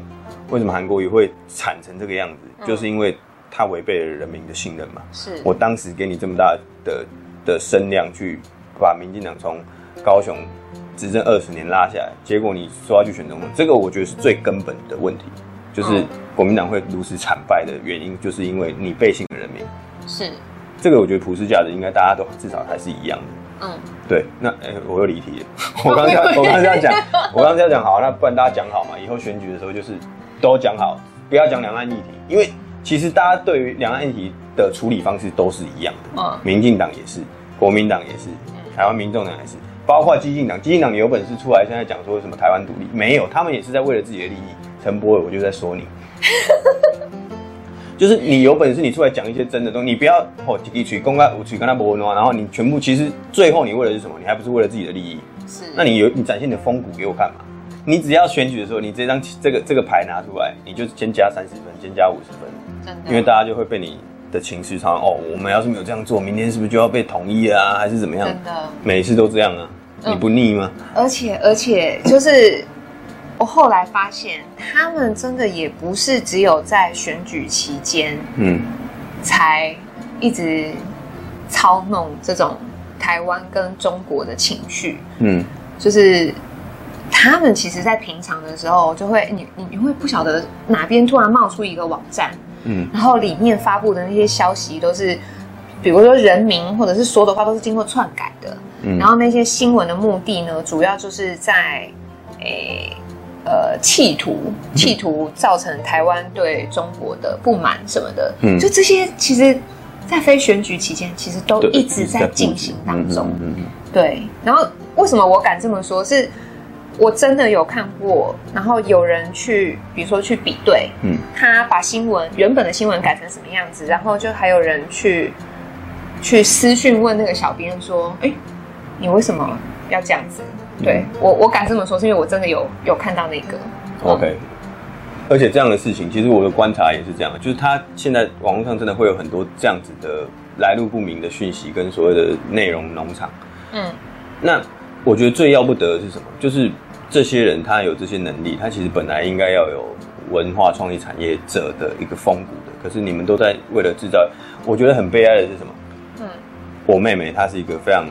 为什么韩国瑜会惨成这个样子？嗯、就是因为。他违背了人民的信任嘛？是我当时给你这么大的的声量去把民进党从高雄执政二十年拉下来，结果你说要去选总统，这个我觉得是最根本的问题，就是国民党会如此惨败的原因，就是因为你背信了人民。是这个，我觉得普世价值应该大家都至少还是一样的。嗯，对。那哎、欸，我又离题了。我刚刚我刚刚这样讲，我刚刚这样讲好，那不然大家讲好嘛？以后选举的时候就是都讲好，不要讲两岸议题，因为。其实大家对于两岸议题的处理方式都是一样的，嗯，民进党也是，国民党也是，台湾民众党也是，包括激进党，激进党有本事出来现在讲说什么台湾独立，没有，他们也是在为了自己的利益。陈柏惟，我就在说你，就是你有本事你出来讲一些真的东西，你不要哦，一嘴公开，五嘴跟他博然后你全部其实最后你为了是什么？你还不是为了自己的利益？是，那你有你展现你的风骨给我看嘛？你只要选举的时候，你这张这个这个牌拿出来，你就先加三十分，先加五十分。因为大家就会被你的情绪操哦，我们要是没有这样做，明天是不是就要被统一啊，还是怎么样？真的，每一次都这样啊，嗯、你不腻吗？而且而且，就是我后来发现，他们真的也不是只有在选举期间，嗯，才一直操弄这种台湾跟中国的情绪，嗯，就是。他们其实，在平常的时候，就会你你你会不晓得哪边突然冒出一个网站，嗯，然后里面发布的那些消息都是，比如说人名或者是说的话都是经过篡改的，嗯，然后那些新闻的目的呢，主要就是在，诶、欸，呃，企图企图造成台湾对中国的不满什么的，嗯，就这些，其实，在非选举期间，其实都一直在进行当中，嗯嗯，对。然后为什么我敢这么说？是。我真的有看过，然后有人去，比如说去比对，嗯，他把新闻原本的新闻改成什么样子，然后就还有人去去私讯问那个小编说：“哎，你为什么要这样子？”对，嗯，我，我敢这么说，是因为我真的有有看到那个。OK，而且这样的事情，其实我的观察也是这样，就是他现在网络上真的会有很多这样子的来路不明的讯息跟所谓的内容农场。嗯，那我觉得最要不得的是什么？就是。这些人他有这些能力，他其实本来应该要有文化创意产业者的一个风骨的。可是你们都在为了制造，我觉得很悲哀的是什么？嗯，我妹妹她是一个非常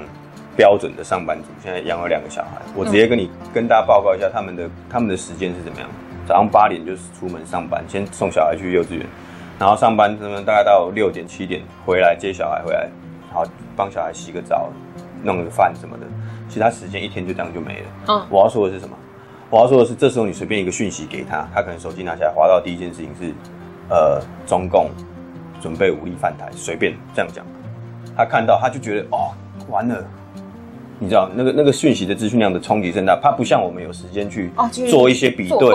标准的上班族，现在养了两个小孩。我直接跟你跟大家报告一下他们的他们的时间是怎么样：早上八点就是出门上班，先送小孩去幼稚园，然后上班他们大概到六点七点回来接小孩回来，然后帮小孩洗个澡，弄个饭什么的，其他时间一天就这样就没了。嗯，我要说的是什么？我要说的是，这时候你随便一个讯息给他，他可能手机拿起来滑到第一件事情是，呃，中共准备武力犯台，随便这样讲，他看到他就觉得哦，完了。你知道那个那个讯息的资讯量的冲击甚大，他不像我们有时间去做一些比对，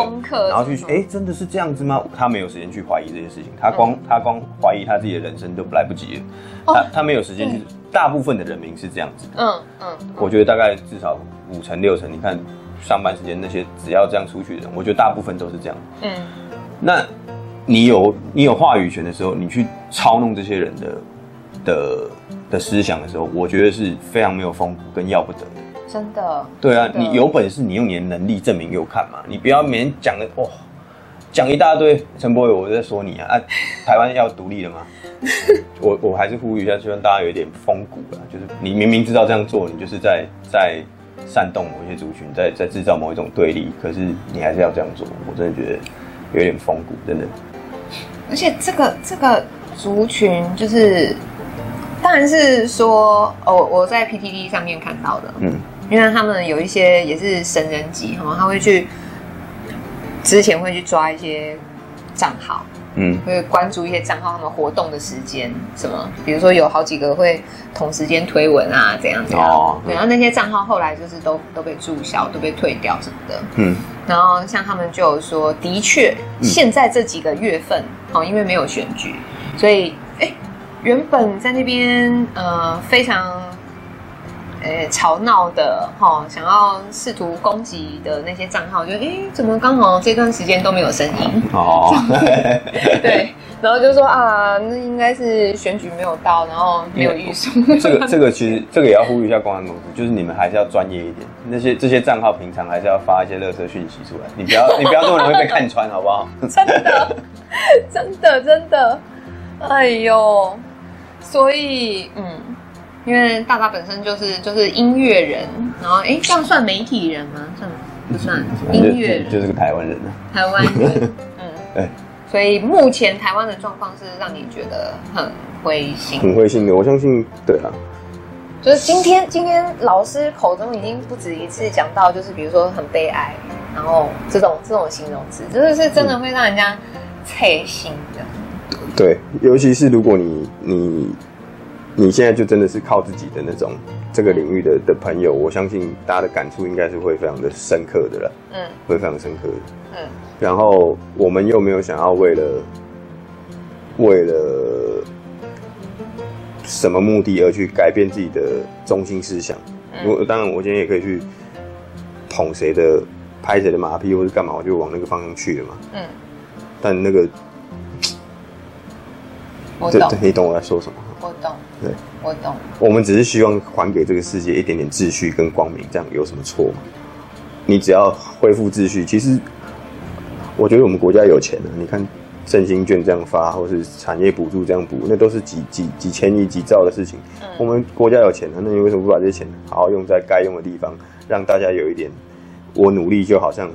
然后去哎、欸，真的是这样子吗？他没有时间去怀疑这些事情，他光、嗯、他光怀疑他自己的人生都来不及了，哦、他他没有时间去。大部分的人民是这样子的，嗯嗯，我觉得大概至少五成六成，你看上班时间那些只要这样出去的人，我觉得大部分都是这样，嗯，那你有你有话语权的时候，你去操弄这些人的的。的思想的时候，我觉得是非常没有风骨跟要不得的。真的。对啊，你有本事，你用你的能力证明给我看嘛！你不要每天讲的哇，讲一大堆。陈柏伟，我在说你啊！啊，台湾要独立了吗？我我还是呼吁一下，希望大家有一点风骨啊！就是你明明知道这样做，你就是在在煽动某一些族群，在在制造某一种对立，可是你还是要这样做。我真的觉得有点风骨，真的。而且这个这个族群就是。当然是说，哦，我在 PTT 上面看到的，嗯，因为他们有一些也是神人级哈，他会去之前会去抓一些账号，嗯，会关注一些账号他们活动的时间什么，比如说有好几个会同时间推文啊，怎样怎样，哦，对，然后那些账号后来就是都都被注销，都被退掉什么的，嗯，然后像他们就有说，的确现在这几个月份，哦，因为没有选举，所以，哎。原本在那边呃非常呃吵闹的哈，想要试图攻击的那些账号，就哎、欸、怎么刚好这段时间都没有声音哦？对，然后就说啊，那应该是选举没有到，然后没有预算。这个这个其实这个也要呼吁一下公安公司，就是你们还是要专业一点，那些这些账号平常还是要发一些垃圾讯息出来，你不要你不要这么容易被看穿，好不好？真的真的真的，哎呦。所以，嗯，因为大大本身就是就是音乐人，然后，哎，这样算媒体人吗？算不算音乐人？就是个台湾人呢。台湾人，嗯，对。所以目前台湾的状况是让你觉得很灰心，很灰心的。我相信，对啊，就是今天今天老师口中已经不止一次讲到，就是比如说很悲哀，然后这种这种形容词，就是是真的会让人家刺心的。对，尤其是如果你你你现在就真的是靠自己的那种这个领域的的朋友，我相信大家的感触应该是会非常的深刻的了，嗯，会非常深刻的，嗯。然后我们又没有想要为了为了什么目的而去改变自己的中心思想。我、嗯、当然，我今天也可以去捧谁的、拍谁的马屁，或是干嘛，我就往那个方向去了嘛，嗯。但那个。我懂，你懂我在说什么？我懂，对，我懂。我们只是希望还给这个世界一点点秩序跟光明，这样有什么错吗？你只要恢复秩序，其实我觉得我们国家有钱了。你看振兴券这样发，或是产业补助这样补，那都是几几几千亿、几兆的事情。嗯。我们国家有钱了，那你为什么不把这些钱好好用在该用的地方，让大家有一点我努力就好像。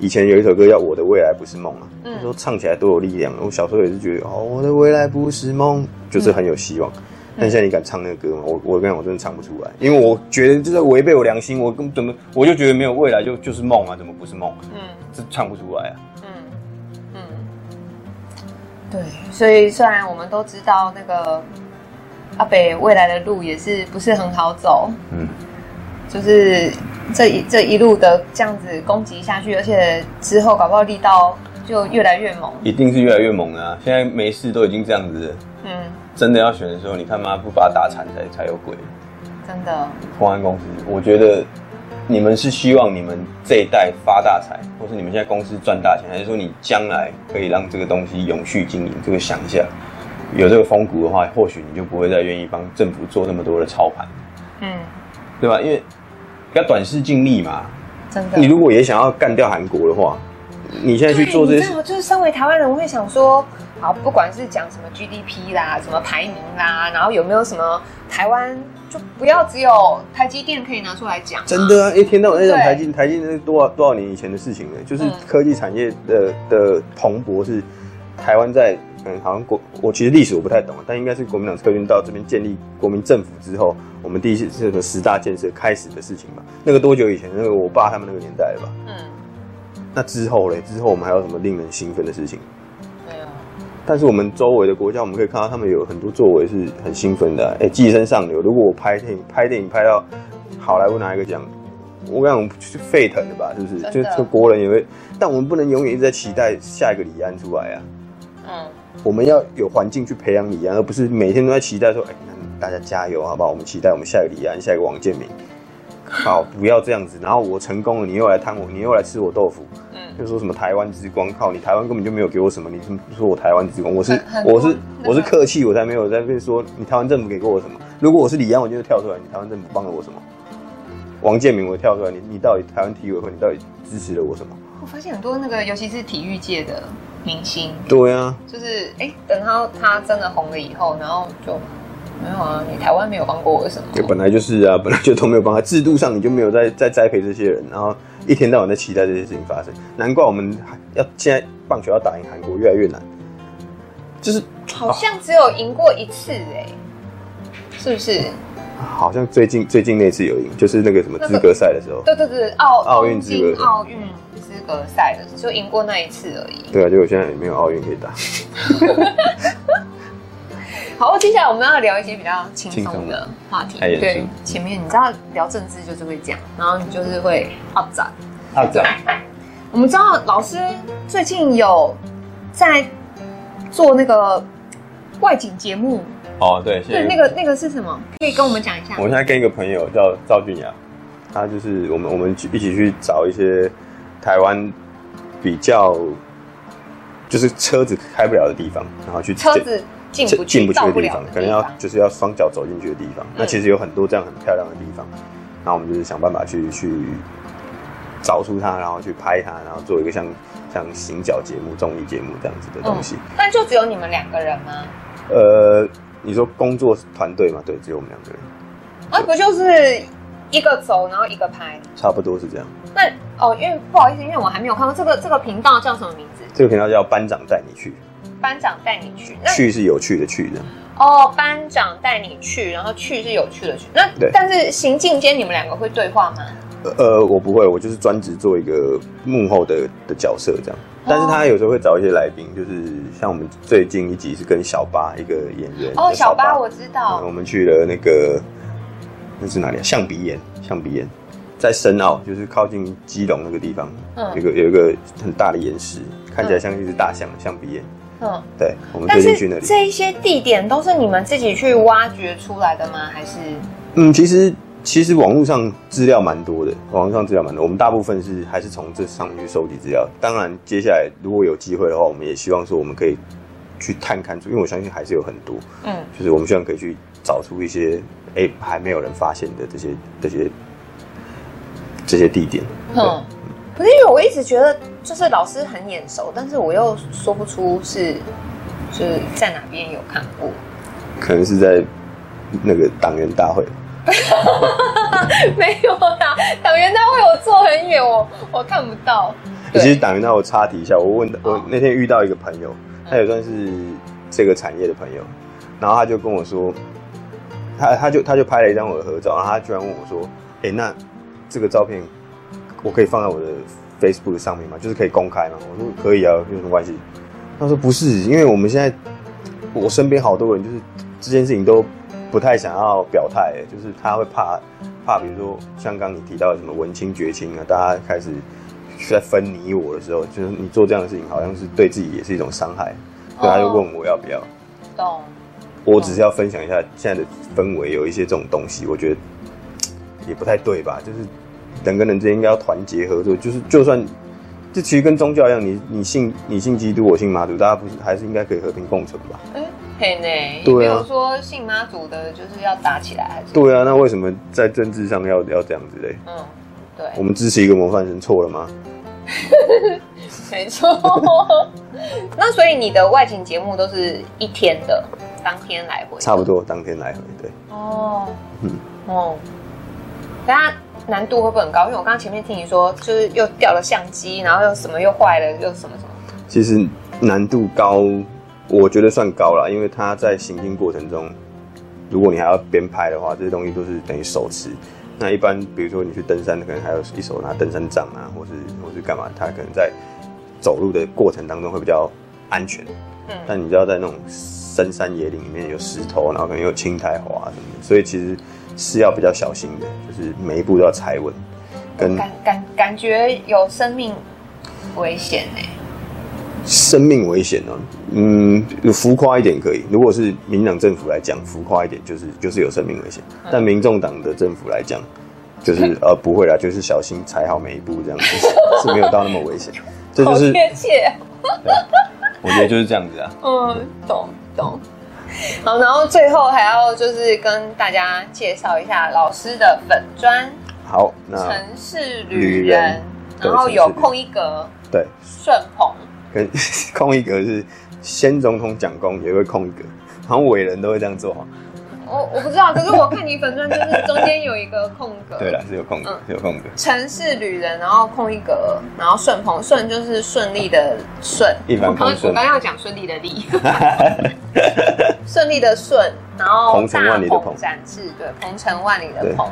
以前有一首歌叫《我的未来不是梦》啊，那时候唱起来多有力量。我小时候也是觉得，哦，我的未来不是梦，就是很有希望。但现在你敢唱那个歌吗？我我跟你讲，我真的唱不出来，因为我觉得就是违背我良心，我怎么我就觉得没有未来就就是梦啊，怎么不是梦？嗯，这唱不出来啊。嗯嗯，对，所以虽然我们都知道那个阿北未来的路也是不是很好走，嗯，就是。这一这一路的这样子攻击下去，而且之后搞不好力道就越来越猛，一定是越来越猛啊！现在没事都已经这样子了，嗯，真的要选的时候，你看妈不把他打残才才有鬼，真的。公安公司，我觉得你们是希望你们这一代发大财，或是你们现在公司赚大钱，还是说你将来可以让这个东西永续经营？这个想一下，有这个风骨的话，或许你就不会再愿意帮政府做那么多的操盘，嗯，对吧？因为。要短视尽力嘛？真的。你如果也想要干掉韩国的话，你现在去做这些，就是身为台湾人，我会想说，好，不管是讲什么 GDP 啦，什么排名啦，然后有没有什么台湾，就不要只有台积电可以拿出来讲。真的啊，一天到晚在讲台积，台积是多少多少年以前的事情了，就是科技产业的的蓬勃是台湾在可能好像国，我其实历史我不太懂，但应该是国民党撤军到这边建立国民政府之后，我们第一次这个十大建设开始的事情吧。那个多久以前？那个我爸他们那个年代了吧？嗯。那之后嘞？之后我们还有什么令人兴奋的事情？但是我们周围的国家，我们可以看到他们有很多作为是很兴奋的、啊。哎、欸，寄生上流。如果我拍电影，拍电影拍到好莱坞拿一个奖。我跟你讲，是沸腾的吧？是不是？就就国人也会，但我们不能永远一直在期待下一个李安出来啊。嗯。我们要有环境去培养李安，而不是每天都在期待说，哎、大家加油好不好？我们期待我们下一个李安，下一个王建民。好，不要这样子。然后我成功了，你又来贪我，你又来吃我豆腐。嗯。就说什么台湾之光，靠你台湾根本就没有给我什么，你说我台湾之光，我是我是我是客气，我才没有在那边说你台湾政府给过我什么。如果我是李安，我就跳出来，你台湾政府帮了我什么？王建民，我跳出来，你你到底台湾体育委会，你到底支持了我什么？我发现很多那个，尤其是体育界的明星，对啊，就是哎、欸，等到他真的红了以后，然后就没有啊，你台湾没有帮过我什么？就本来就是啊，本来就都没有帮他，制度上你就没有在在栽培这些人，然后一天到晚在期待这些事情发生，难怪我们要现在棒球要打赢韩国越来越难，就是好像只有赢过一次哎、欸，是不是？好像最近最近那次有赢，就是那个什么资格赛的时候，对对对，奥奥运资格奥运资格赛的，就赢过那一次而已。对啊，结果现在也没有奥运可以打。好，接下来我们要聊一些比较轻松的话题。对，前面你知道聊政治就是会讲，然后你就是会好战好战。我们知道老师最近有在做那个外景节目。哦，对，对，那个那个是什么？可以跟我们讲一下。我现在跟一个朋友叫赵俊雅，他就是我们我们一起去找一些台湾比较就是车子开不了的地方，然后去车子进不进不去的地方，可能要就是要双脚走进去的地方。那其实有很多这样很漂亮的地方，那我们就是想办法去去找出它，然后去拍它，然后做一个像像行脚节目、综艺节目这样子的东西。但就只有你们两个人吗？呃。你说工作团队嘛？对，只有我们两个人。啊，不就是一个走，然后一个拍？差不多是这样。那哦，因为不好意思，因为我还没有看过这个这个频道叫什么名字？这个频道叫班长带你去。班长带你去，去是有趣的去的。哦，班长带你去，然后去是有趣的去。那，但是行进间你们两个会对话吗？呃，我不会，我就是专职做一个幕后的的角色这样。但是他有时候会找一些来宾，就是像我们最近一集是跟小巴一个演员哦，小巴我知道，我们去了那个那是哪里啊？象鼻岩，象鼻岩在深澳，就是靠近基隆那个地方，嗯，有个有一个很大的岩石，看起来像一只大象，象鼻岩。嗯，对，我们最近去那里。这一些地点都是你们自己去挖掘出来的吗？还是？嗯，其实。其实网络上资料蛮多的，网络上资料蛮多。我们大部分是还是从这上面去收集资料。当然，接下来如果有机会的话，我们也希望说我们可以去探看出，因为我相信还是有很多，嗯，就是我们希望可以去找出一些哎、欸、还没有人发现的这些这些这些地点。嗯，不是因为我一直觉得就是老师很眼熟，但是我又说不出是就是在哪边有看过，可能是在那个党员大会。没有啦，党员大会我坐很远，我我看不到。其实党员大会我插题一下，我问我那天遇到一个朋友，他也算是这个产业的朋友，然后他就跟我说，他他就他就拍了一张我的合照，然后他居然问我说：“哎、欸，那这个照片我可以放在我的 Facebook 上面吗？就是可以公开吗？”我说：“可以啊，有什么关系？”他说：“不是，因为我们现在我身边好多人就是这件事情都。”不太想要表态，就是他会怕怕，比如说像刚你提到的什么文青绝青啊，大家开始在分你我的时候，就是你做这样的事情，好像是对自己也是一种伤害，所以他就问我要不要。懂。我只是要分享一下现在的氛围，有一些这种东西，我觉得也不太对吧？就是人跟人之间应该要团结合作，就是就算这其实跟宗教一样，你你信你信基督，我信妈祖，大家不是还是应该可以和平共存吧？欸嘿呢，对啊，比如说信妈祖的，就是要打起来，还是？对啊，那为什么在政治上要要这样子嘞？嗯，对。我们支持一个模范生错了吗？没错。那所以你的外景节目都是一天的，当天来回？差不多，当天来回，对。哦，嗯，哦，大家难度会不会很高？因为我刚刚前面听你说，就是又掉了相机，然后又什么又坏了，又什么什么。其实难度高。我觉得算高了，因为它在行进过程中，如果你还要边拍的话，这些东西都是等于手持。那一般比如说你去登山，可能还有一手拿登山杖啊，或是或是干嘛，他可能在走路的过程当中会比较安全。嗯，但你知道在那种深山野岭里面有石头，然后可能有青苔滑什么的，所以其实是要比较小心的，就是每一步都要踩稳。跟感感感觉有生命危险呢？生命危险哦，嗯，浮夸一点可以。如果是民进党政府来讲，浮夸一点就是就是有生命危险。嗯、但民众党的政府来讲，就是呃不会啦，就是小心踩好每一步这样子，是没有到那么危险。这就是贴切。我觉得就是这样子啊。嗯，懂懂。好，然后最后还要就是跟大家介绍一下老师的粉砖。好，那城市旅人，然后有空一格，对，顺鹏跟 空一格是先总统讲公也会空一格，好像伟人都会这样做哈。我我不知道，可是我看你粉钻就是中间有一个空格。对了，是有空格，有空格。城市旅人，然后空一格，然后顺鹏顺就是顺利的顺，一帆风顺。我刚要讲顺利的利，顺利的顺，然后鹏程万里的鹏展翅，对，鹏程万里的鹏。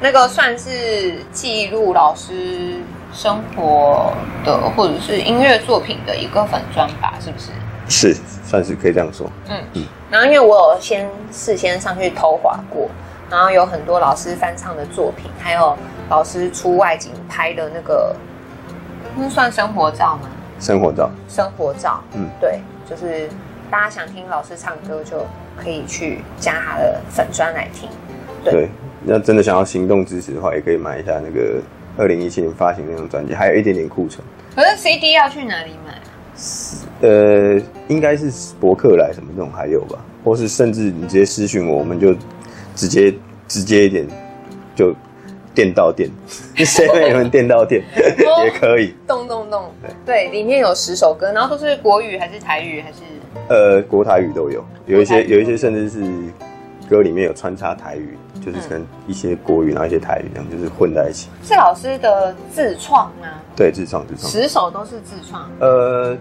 那个算是记录老师生活的，或者是音乐作品的一个粉钻吧，是不是？是，算是可以这样说。嗯嗯。然后因为我有先事先上去偷滑过，然后有很多老师翻唱的作品，还有老师出外景拍的那个，那算生活照吗？生活照。生活照。嗯，对，就是大家想听老师唱歌，就可以去加他的粉砖来听。对。对那真的想要行动支持的话，也可以买一下那个二零一七年发行那张专辑，还有一点点库存。可是 CD 要去哪里买？呃，应该是博客来什么这种还有吧，或是甚至你直接私讯我，我们就直接直接一点，就电到店，谁会有人电到电也可以。咚咚咚，对对，里面有十首歌，然后都是国语还是台语还是？呃，国台语都有，有一些有一些甚至是歌里面有穿插台语。就是跟一些国语，然后一些台语这样，就是混在一起。是老师的自创吗？对，自创自创。十首都是自创？呃，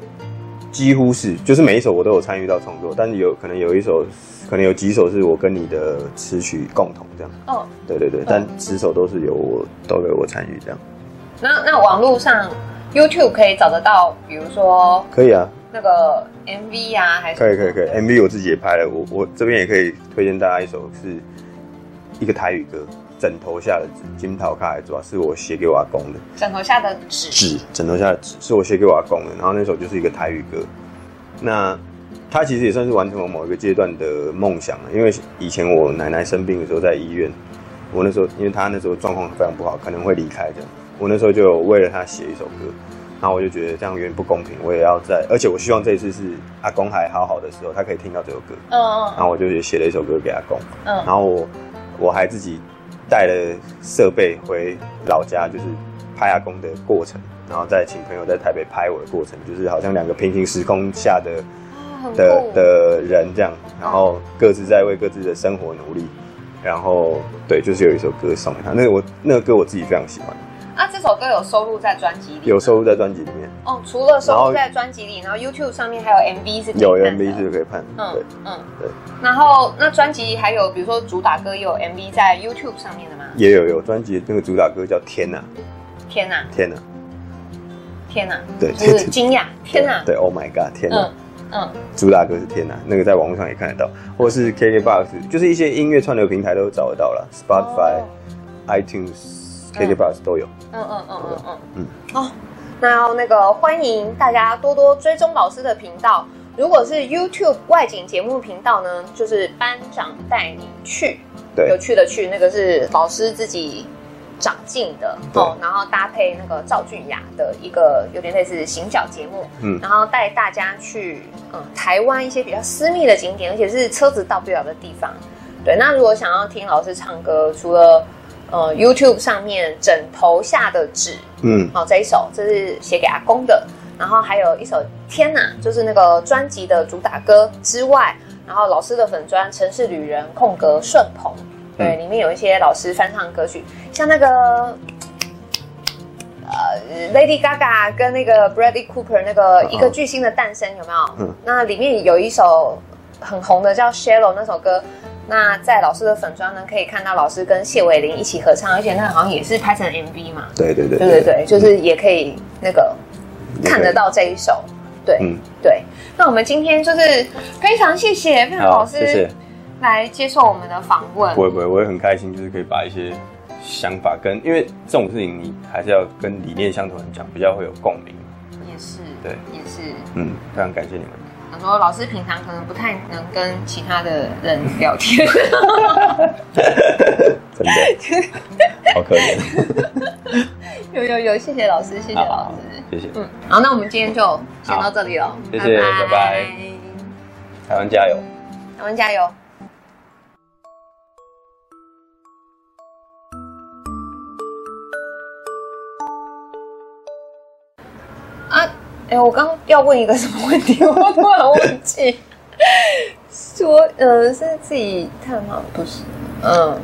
几乎是，就是每一首我都有参与到创作，但是有可能有一首，可能有几首是我跟你的词曲共同这样。哦，对对对，但十首都是由我都给我参与这样。那那网络上 YouTube 可以找得到，比如说可以啊，那个 MV 啊，还是可以可以可以，MV 我自己也拍了，我我这边也可以推荐大家一首是。一个台语歌，枕头下的纸，金桃卡主要是我写给我阿公的。枕头下的纸，纸，枕头下的纸是我写给我阿公的。然后那首就是一个台语歌。那他其实也算是完成了某一个阶段的梦想了，因为以前我奶奶生病的时候在医院，我那时候因为她那时候状况非常不好，可能会离开这样。我那时候就为了她写一首歌，然后我就觉得这样有点不公平，我也要在，而且我希望这一次是阿公还好好的时候，他可以听到这首歌。嗯嗯。然后我就也写了一首歌给阿公。嗯。然后我。我还自己带了设备回老家，就是拍阿公的过程，然后再请朋友在台北拍我的过程，就是好像两个平行时空下的的的人这样，然后各自在为各自的生活努力，然后对，就是有一首歌送给他，那个我那个歌我自己非常喜欢。啊，这首歌有收录在专辑里，有收录在专辑里面。哦，除了收录在专辑里，然后 YouTube 上面还有 MV 是有 MV 是可以看。嗯，对，嗯，对。然后那专辑还有比如说主打歌也有 MV 在 YouTube 上面的吗？也有，有专辑那个主打歌叫天哪，天哪，天哪，天哪，对，就是惊讶，天哪，对，Oh my God，天哪，嗯，主打歌是天哪，那个在网络上也看得到，或是 KKBOX，就是一些音乐串流平台都找得到了，Spotify、iTunes。KKBOX 都有，嗯嗯嗯嗯嗯嗯。哦，那那个欢迎大家多多追踪老师的频道。如果是 YouTube 外景节目频道呢，就是班长带你去，对，有趣的去，那个是老师自己长进的哦，然后搭配那个赵俊雅的一个有点类似行脚节目，嗯，然后带大家去嗯台湾一些比较私密的景点，而且是车子到不了的地方。对，那如果想要听老师唱歌，除了呃，YouTube 上面枕头下的纸，嗯，好，这一首这是写给阿公的，然后还有一首天哪，就是那个专辑的主打歌之外，然后老师的粉专城市旅人空格顺鹏，对，里面有一些老师翻唱歌曲，像那个呃 Lady Gaga 跟那个 Bradley Cooper 那个一个巨星的诞生有没有？嗯，那里面有一首很红的叫《Shallow》那首歌，那在老师的粉专呢可以看到老师跟谢伟林一起合唱，而且那好像也是拍成 MV 嘛。对对对对对对，就是也可以那个看得到这一首。对，嗯对。那我们今天就是非常谢谢非常老师，谢谢来接受我们的访问。不会不会，我也很开心，就是可以把一些。想法跟，因为这种事情你还是要跟理念相同的人讲，比较会有共鸣。也是，对，也是，嗯，非常感谢你们。很多老师平常可能不太能跟其他的人聊天，真的，好可怜。有有有，谢谢老师，谢谢老师，谢谢。嗯，好，那我们今天就先到这里了，谢谢，拜拜。台湾加油，台湾加油。哎，我刚要问一个什么问题，我突然忘记。说，呃，是自己看吗？不是，嗯。